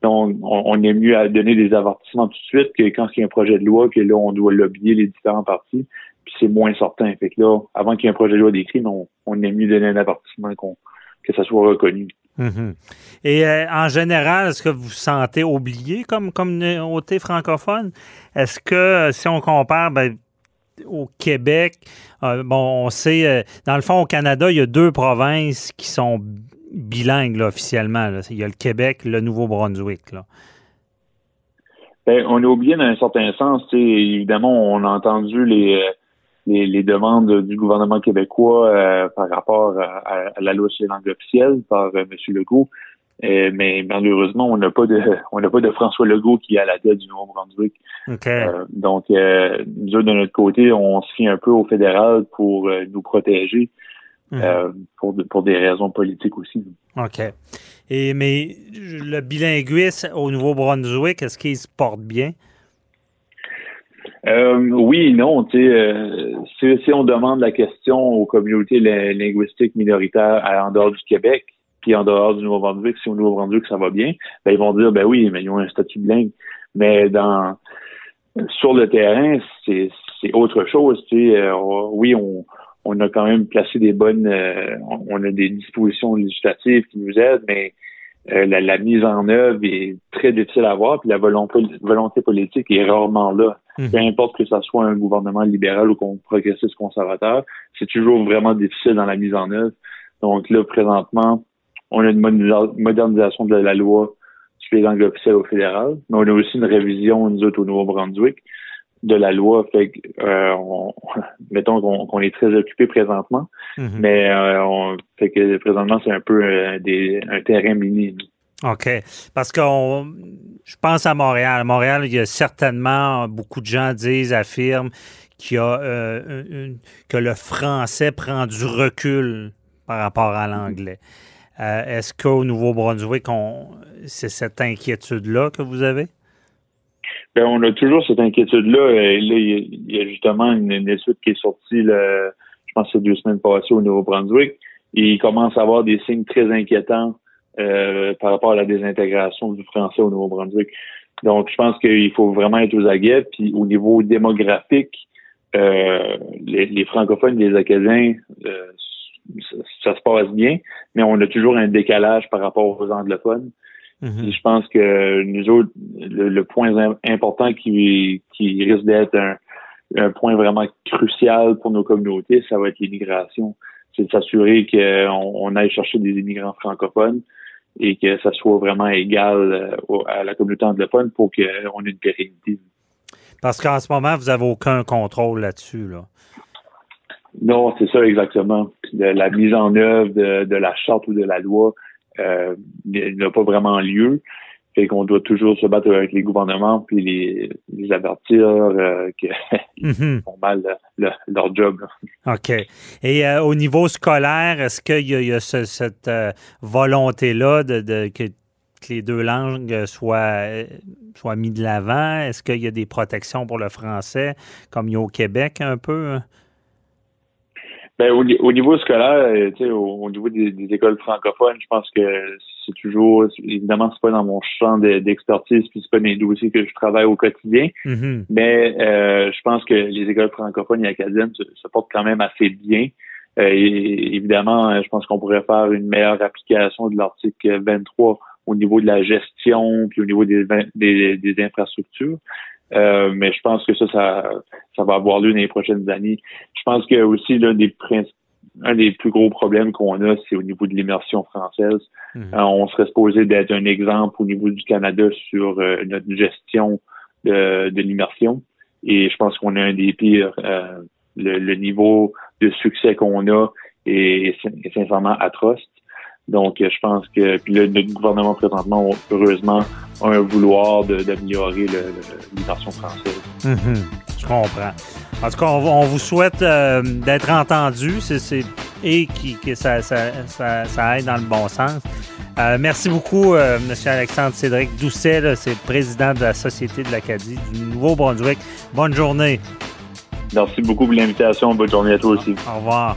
Donc, on, aime mieux donner des avertissements tout de suite que quand il y a un projet de loi, que là, on doit lobbyer les différents partis, puis c'est moins certain. Fait que là, avant qu'il y ait un projet de loi décrit, on, on aime mieux donner un avertissement que ça soit reconnu. Mhm. Et euh, en général, est-ce que vous vous sentez oublié comme communauté francophone? Est-ce que euh, si on compare ben, au Québec, euh, bon, on sait, dans le fond, au Canada, il y a deux provinces qui sont bilingues officiellement. Il y a le Québec, le Nouveau-Brunswick. Ben, on est oublié dans un certain sens. Évidemment, on a entendu les les, demandes du gouvernement québécois euh, par rapport à, la loi sur les langues officielles par euh, M. Legault. Euh, mais malheureusement, on n'a pas de on n'a pas de François Legault qui est à la tête du Nouveau-Brunswick. donc, nous de notre côté, on se fie un peu au fédéral pour nous protéger. Mhm. pour, pour des raisons politiques aussi. OK. Et mais le bilinguisme au Nouveau-Brunswick, est-ce qu'il se porte bien? Euh, oui, non. Tu sais, euh, si, on demande la question aux communautés linguistiques minoritaires en dehors du Québec, puis en dehors du Nouveau-Brunswick, si au Nouveau-Brunswick ça va bien, ben ils vont dire ben oui, mais ils ont un statut bilingue. Mais dans sur le terrain, c'est autre chose. Euh, oui, on, on a quand même placé des bonnes, euh, on a des dispositions législatives qui nous aident, mais la, mise en œuvre est très difficile à voir, puis la volonté politique est rarement là. Mhm. Peu importe que ce soit un gouvernement libéral ou progressiste conservateur, c'est toujours vraiment difficile dans la mise en œuvre. Donc là, présentement, on a une modernisation de la loi sur les langues officielles au fédéral, mais on a aussi une révision, nous autres, au Nouveau-Brunswick de la loi. Fait que, euh, mettons qu'on est très occupé présentement, mhm. mais euh, on, fait que présentement, c'est un peu euh, des, un terrain mini. OK. Parce que je pense à Montréal. Montréal, il y a certainement beaucoup de gens disent, affirment qu'il y a, euh, que le français prend du recul par rapport à l'anglais. Euh, est-ce qu'au Nouveau-Brunswick, c'est cette inquiétude-là que vous avez? Bien, on a toujours cette inquiétude-là. Là, il y, a justement une, étude qui est sortie, je pense, c'est deux semaines passées au Nouveau-Brunswick. Il commence à avoir des signes très inquiétants euh, par rapport à la désintégration du français au Nouveau-Brunswick. Donc, je pense qu'il faut vraiment être aux aguets. Puis, au niveau démographique, euh, les, francophones, les Acadiens, euh, ça, se passe bien, mais on a toujours un décalage par rapport aux anglophones. Mhm. Je pense que nous autres, le, point important qui, qui risque d'être un, un point vraiment crucial pour nos communautés, ça va être l'immigration. C'est de s'assurer qu'on on aille chercher des immigrants francophones et que ça soit vraiment égal euh, à la communauté anglophone pour qu'on ait une pérennité. Parce qu'en ce moment, vous n'avez aucun contrôle là-dessus, là. Non, c'est ça exactement. la mise en œuvre de, la charte ou de la loi euh, n'a pas vraiment lieu. Fait qu'on doit toujours se battre avec les gouvernements puis les, avertir euh, qu'ils mhm. font mal leur job. OK. Et euh, au niveau scolaire, est-ce qu'il y a, cette euh, volonté-là de, que, les deux langues soient, soient mises de l'avant? Est-ce qu'il y a des protections pour le français, comme il y a au Québec un peu? Ben, au, niveau scolaire, au, au niveau des, écoles francophones, je pense que c'est toujours, évidemment, c'est pas dans mon champ d'expertise, puis c'est pas mes dossiers que je travaille au quotidien, mm-hmm. mais euh, je pense que les écoles francophones et académiques se, portent quand même assez bien. Euh, et, évidemment, je pense qu'on pourrait faire une meilleure application de l'article 23 au niveau de la gestion, puis au niveau des, des, des infrastructures. Euh, mais je pense que ça, ça, ça va avoir lieu dans les prochaines années. Je pense que aussi l'un des un des plus gros problèmes qu'on a, c'est au niveau de l'immersion française. Mhm. Euh, on serait supposé d'être un exemple au niveau du Canada sur euh, notre gestion de, de l'immersion. Et je pense qu'on a un des pires. Le, niveau de succès qu'on a est, est sincèrement atroce. Donc, je pense que puis là, notre gouvernement présentement, heureusement, a un vouloir d'améliorer l'immersion française. Mhm. je comprends. En tout cas, on, vous souhaite euh, d'être entendu et qui, que ça, ça, ça, aille dans le bon sens. Euh, merci beaucoup, euh, M. Alexandre Cédric Doucet, c'est président de la Société de l'Acadie du Nouveau-Brunswick. Bonne journée. Merci beaucoup pour l'invitation. Bonne journée à toi aussi. Au revoir.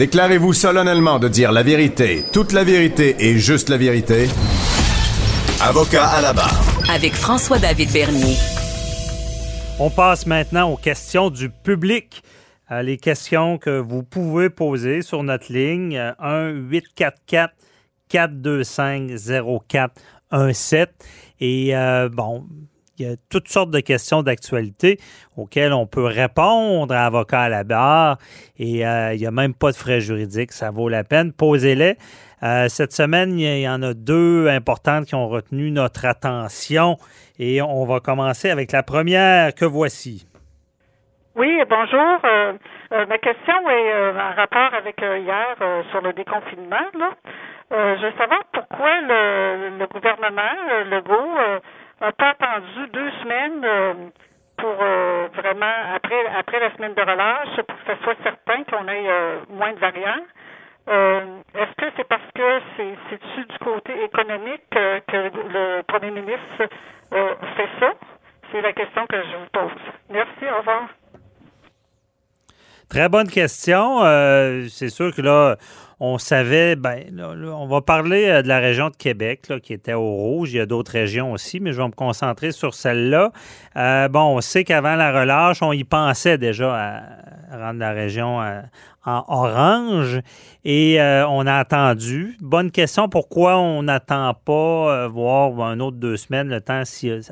Déclarez-vous solennellement de dire la vérité, toute la vérité et juste la vérité. Avocat à la barre. Avec François-David Bernier. On passe maintenant aux questions du public. Euh, les questions que vous pouvez poser sur notre ligne 1-844-425-0417. Et euh, bon, il y a toutes sortes de questions d'actualité auxquelles on peut répondre à avocat à la barre et euh, il n'y a même pas de frais juridiques. Ça vaut la peine. Posez-les. Euh, cette semaine, il y en a deux importantes qui ont retenu notre attention et on va commencer avec la première que voici. Oui, bonjour. Euh, ma question est en rapport avec hier sur le déconfinement. je veux savoir pourquoi le, le gouvernement, Legault, n'a pas attendu deux semaines euh, pour euh, vraiment, après, après la semaine de relâche, pour que ce soit certain qu'on ait euh, moins de variants. Est-ce que c'est parce que c'est dessus du côté économique que, le premier ministre fait ça? C'est la question que je vous pose. Merci, au revoir. Très bonne question. c'est sûr que là, on savait, ben, on va parler euh, de la région de Québec qui était au rouge. Il y a d'autres régions aussi, mais je vais me concentrer sur celle-là. Euh, bon, on sait qu'avant la relâche, on y pensait déjà à rendre la région à, en orange et euh, on a attendu. Bonne question, pourquoi on n'attend pas euh, voir un autre deux semaines le temps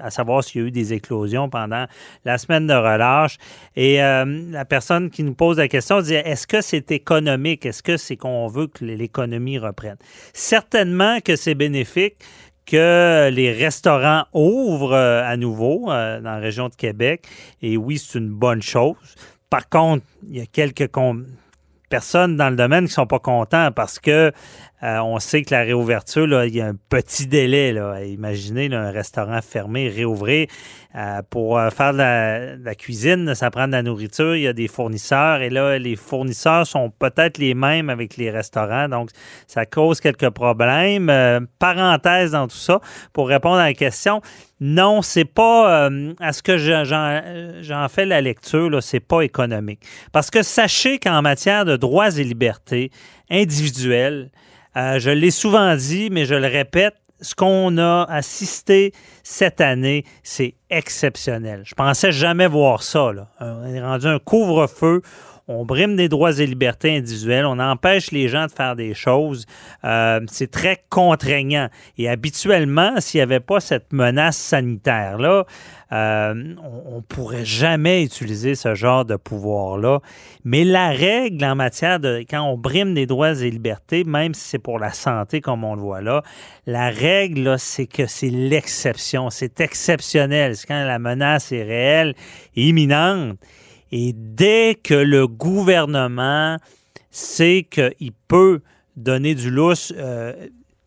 à savoir s'il y a eu des éclosions pendant la semaine de relâche. Et euh, la personne qui nous pose la question dit est-ce que c'est économique? Est-ce que c'est qu'on veut que l'économie reprenne? Certainement que c'est bénéfique que les restaurants ouvrent à nouveau dans la région de Québec. Et oui, c'est une bonne chose par contre, il y a quelques personnes dans le domaine qui sont pas contents parce que euh, on sait que la réouverture, là, il y a un petit délai. Là. Imaginez un restaurant fermé, réouvrir. Euh, pour euh, faire de la, cuisine, ça prend de la nourriture. Il y a des fournisseurs et là, les fournisseurs sont peut-être les mêmes avec les restaurants. Donc, ça cause quelques problèmes. parenthèse dans tout ça, pour répondre à la question, non, c'est pas à ce que j'en fais la lecture, c'est pas économique. Parce que sachez qu'en matière de droits et libertés individuels, euh, je l'ai souvent dit, mais je le répète, ce qu'on a assisté cette année, c'est exceptionnel. Je pensais jamais voir ça. On est rendu un couvre-feu on brime des droits et libertés individuelles, on empêche les gens de faire des choses. Euh, c'est très contraignant. Et habituellement, s'il n'y avait pas cette menace sanitaire-là, euh, on ne pourrait jamais utiliser ce genre de pouvoir-là. Mais la règle en matière de quand on brime des droits et libertés, même si c'est pour la santé comme on le voit là, la règle, c'est que c'est l'exception. C'est exceptionnel. C'est quand la menace est réelle imminente. Et dès que le gouvernement sait qu'il peut donner du lousse, euh,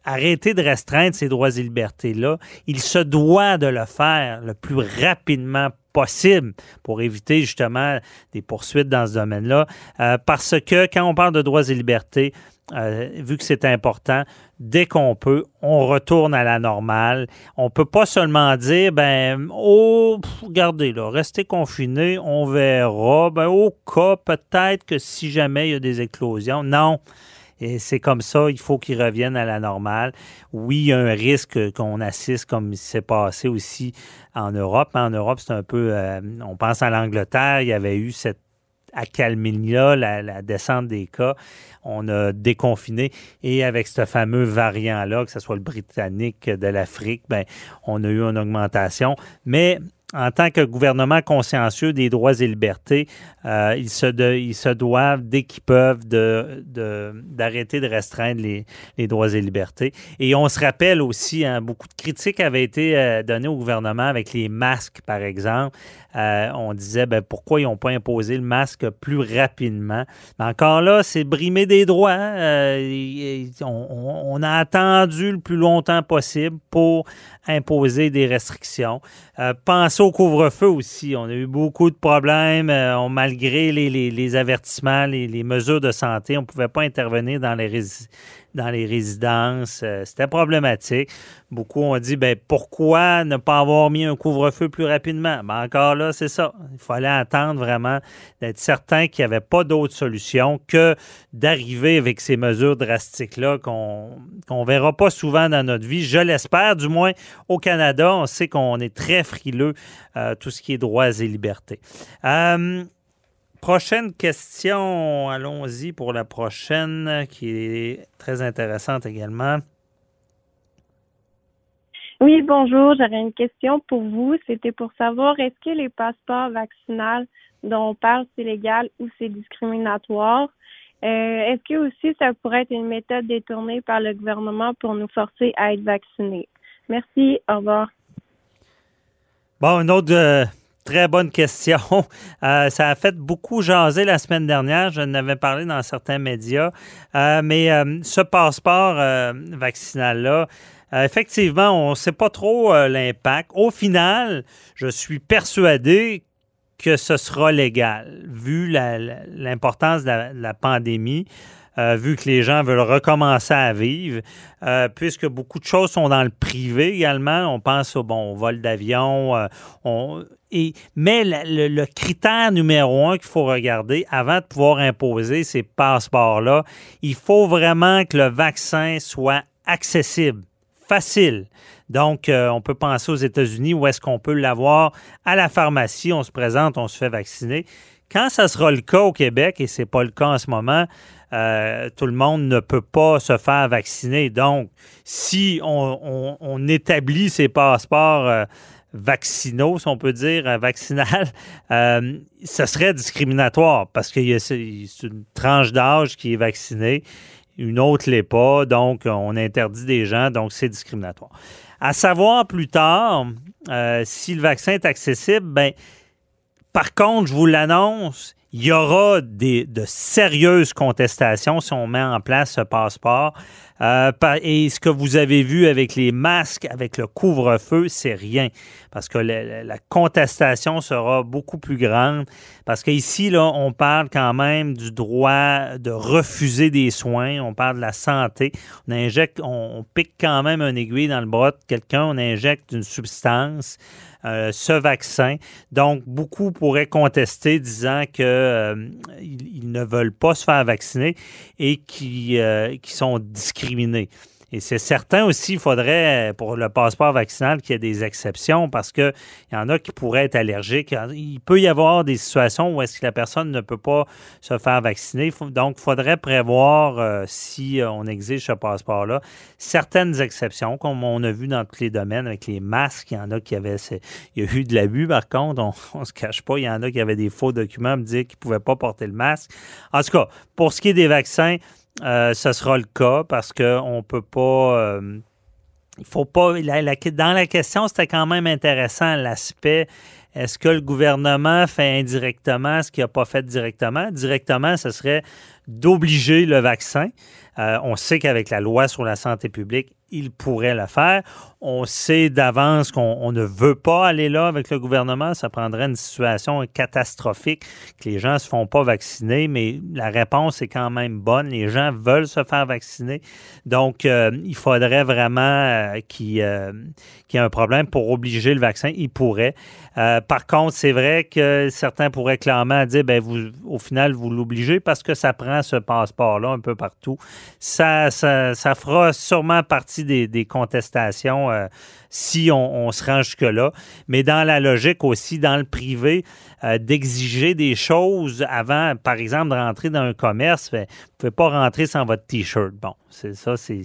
arrêter de restreindre ces droits et libertés-là, il se doit de le faire le plus rapidement possible pour éviter justement des poursuites dans ce domaine-là. Euh, parce que quand on parle de droits et libertés, euh, vu que c'est important, dès qu'on peut, on retourne à la normale. On ne peut pas seulement dire, ben, oh, regardez, là, restez confinés, on verra. Ben, au cas, peut-être que si jamais il y a des éclosions. Non. Et c'est comme ça, il faut qu'ils reviennent à la normale. Oui, il y a un risque qu'on assiste comme s'est passé aussi en Europe. En Europe, c'est un peu, euh, on pense à l'Angleterre, il y avait eu cette accalmie-là, la, la descente des cas on a déconfiné. Et avec ce fameux variant-là, que ce soit le britannique de l'Afrique, ben, on a eu une augmentation. Mais en tant que gouvernement consciencieux des droits et libertés, euh, ils, se doivent, dès qu'ils peuvent, d'arrêter de, restreindre les, les, droits et libertés. Et on se rappelle aussi, hein, beaucoup de critiques avaient été euh, données au gouvernement avec les masques, par exemple. Euh, on disait ben, pourquoi ils n'ont pas imposé le masque plus rapidement? Mais encore là, c'est brimer des droits. Hein. on, on, a attendu le plus longtemps possible pour imposer des restrictions. pensez au couvre-feu aussi. On a eu beaucoup de problèmes. malgré les, avertissements, les, mesures de santé, on ne pouvait pas intervenir dans les, dans les résidences. Euh, c'était problématique. Beaucoup ont dit ben, pourquoi ne pas avoir mis un couvre-feu plus rapidement? Ben, encore là, c'est ça. Il fallait attendre vraiment d'être certain qu'il n'y avait pas d'autre solution que d'arriver avec ces mesures drastiques-là qu'on ne verra pas souvent dans notre vie. Je l'espère, du moins au Canada. On sait qu'on est très frileux, euh, tout ce qui est droits et libertés. Euh, Prochaine question, allons-y pour la prochaine qui est très intéressante également. Oui, bonjour, j'avais une question pour vous. C'était pour savoir est-ce que les passeports vaccinaux dont on parle, c'est légal ou c'est discriminatoire? Euh, est-ce que aussi ça pourrait être une méthode détournée par le gouvernement pour nous forcer à être vaccinés? Merci, au revoir. Bon, une autre euh, Très bonne question. Euh, ça a fait beaucoup jaser la semaine dernière. Je n'avais parlé dans certains médias. Euh, mais euh, ce passeport vaccinal-là, effectivement, on ne sait pas trop l'impact. Au final, je suis persuadé que ce sera légal, vu l'importance de, la pandémie. Vu que les gens veulent recommencer à vivre, puisque beaucoup de choses sont dans le privé également. On pense au bon vol d'avion. Mais le, critère numéro un qu'il faut regarder avant de pouvoir imposer ces passeports-là, il faut vraiment que le vaccin soit accessible, facile. Donc, on peut penser aux États-Unis où est-ce qu'on peut l'avoir à la pharmacie, on se présente, on se fait vacciner. Quand ça sera le cas au Québec, et ce n'est pas le cas en ce moment, euh, tout le monde ne peut pas se faire vacciner. Donc, si on, établit ces passeports euh, vaccinaux, si on peut dire, euh, vaccinal, ce serait discriminatoire parce qu'il y a une tranche d'âge qui est vaccinée, une autre l'est pas, donc on interdit des gens, donc c'est discriminatoire. À savoir plus tard, si le vaccin est accessible, ben, par contre, je vous l'annonce, il y aura des, de sérieuses contestations si on met en place ce passeport. Euh, et ce que vous avez vu avec les masques, avec le couvre-feu, c'est rien. Parce que la, contestation sera beaucoup plus grande. Parce qu'ici, là, on parle quand même du droit de refuser des soins. On parle de la santé. On injecte, on pique quand même un aiguille dans le bras de quelqu'un. On injecte une substance. Euh, ce vaccin. Donc, beaucoup pourraient contester disant qu'ils euh, ne veulent pas se faire vacciner et qui, euh, qui sont discriminés. Et c'est certain aussi, il faudrait, pour le passeport vaccinal, qu'il y ait des exceptions parce qu'il y en a qui pourraient être allergiques. Il peut y avoir des situations où est-ce que la personne ne peut pas se faire vacciner. Donc, il faudrait prévoir, euh, si euh, on exige ce passeport-là, certaines exceptions, comme on a vu dans tous les domaines avec les masques. Il y en a qui avaient. Il y a eu de l'abus, par contre, on ne se cache pas. Il y en a qui avaient des faux documents me dire qu'ils ne pouvaient pas porter le masque. En tout cas, pour ce qui est des vaccins, euh, ce sera le cas parce qu'on ne peut pas. Euh, il faut pas. dans la question, c'était quand même intéressant l'aspect. Est-ce que le gouvernement fait indirectement ce qu'il n'a pas fait directement? Directement, ce serait d'obliger le vaccin. Euh, on sait qu'avec la loi sur la santé publique, il pourrait le faire. On sait d'avance qu'on ne veut pas aller là avec le gouvernement. Ça prendrait une situation catastrophique que les gens ne se font pas vacciner, mais la réponse est quand même bonne. Les gens veulent se faire vacciner. Donc, euh, il faudrait vraiment euh, qu'il y ait un problème pour obliger le vaccin. Il pourrait. par contre, c'est vrai que certains pourraient clairement dire, ben vous, au final, vous l'obligez parce que ça prend ce passeport-là un peu partout. Ça, ça, ça fera sûrement partie des, contestations euh, si on, se rend jusque-là. Mais dans la logique aussi, dans le privé, euh, d'exiger des choses avant, par exemple, de rentrer dans un commerce, ben, vous ne pouvez pas rentrer sans votre T-shirt. Bon, c'est ça, c'est...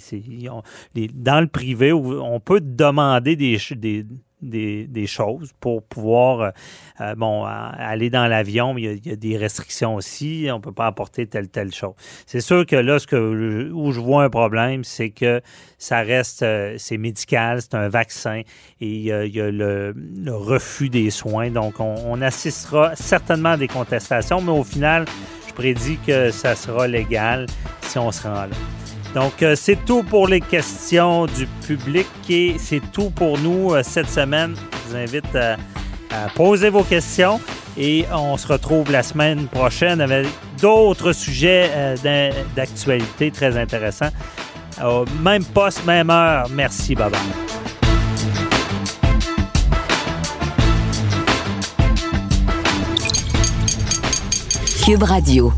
Dans le privé, on peut demander des, des des, choses pour pouvoir euh, euh, bon, aller dans l'avion. Il, il, y a des restrictions aussi. On ne peut pas apporter telle, telle chose. C'est sûr que là, ce que, où je vois un problème, c'est que ça reste, euh, c'est médical, c'est un vaccin et il y a le, refus des soins. Donc, on, on, assistera certainement à des contestations, mais au final, je prédis que ça sera légal si on se rend là. Donc, euh, c'est tout pour les questions du public et c'est tout pour nous euh, cette semaine. Je vous invite à, poser vos questions et on se retrouve la semaine prochaine avec d'autres sujets euh, d'actualité très intéressants. même poste, même heure. Merci, bye. Cube Radio.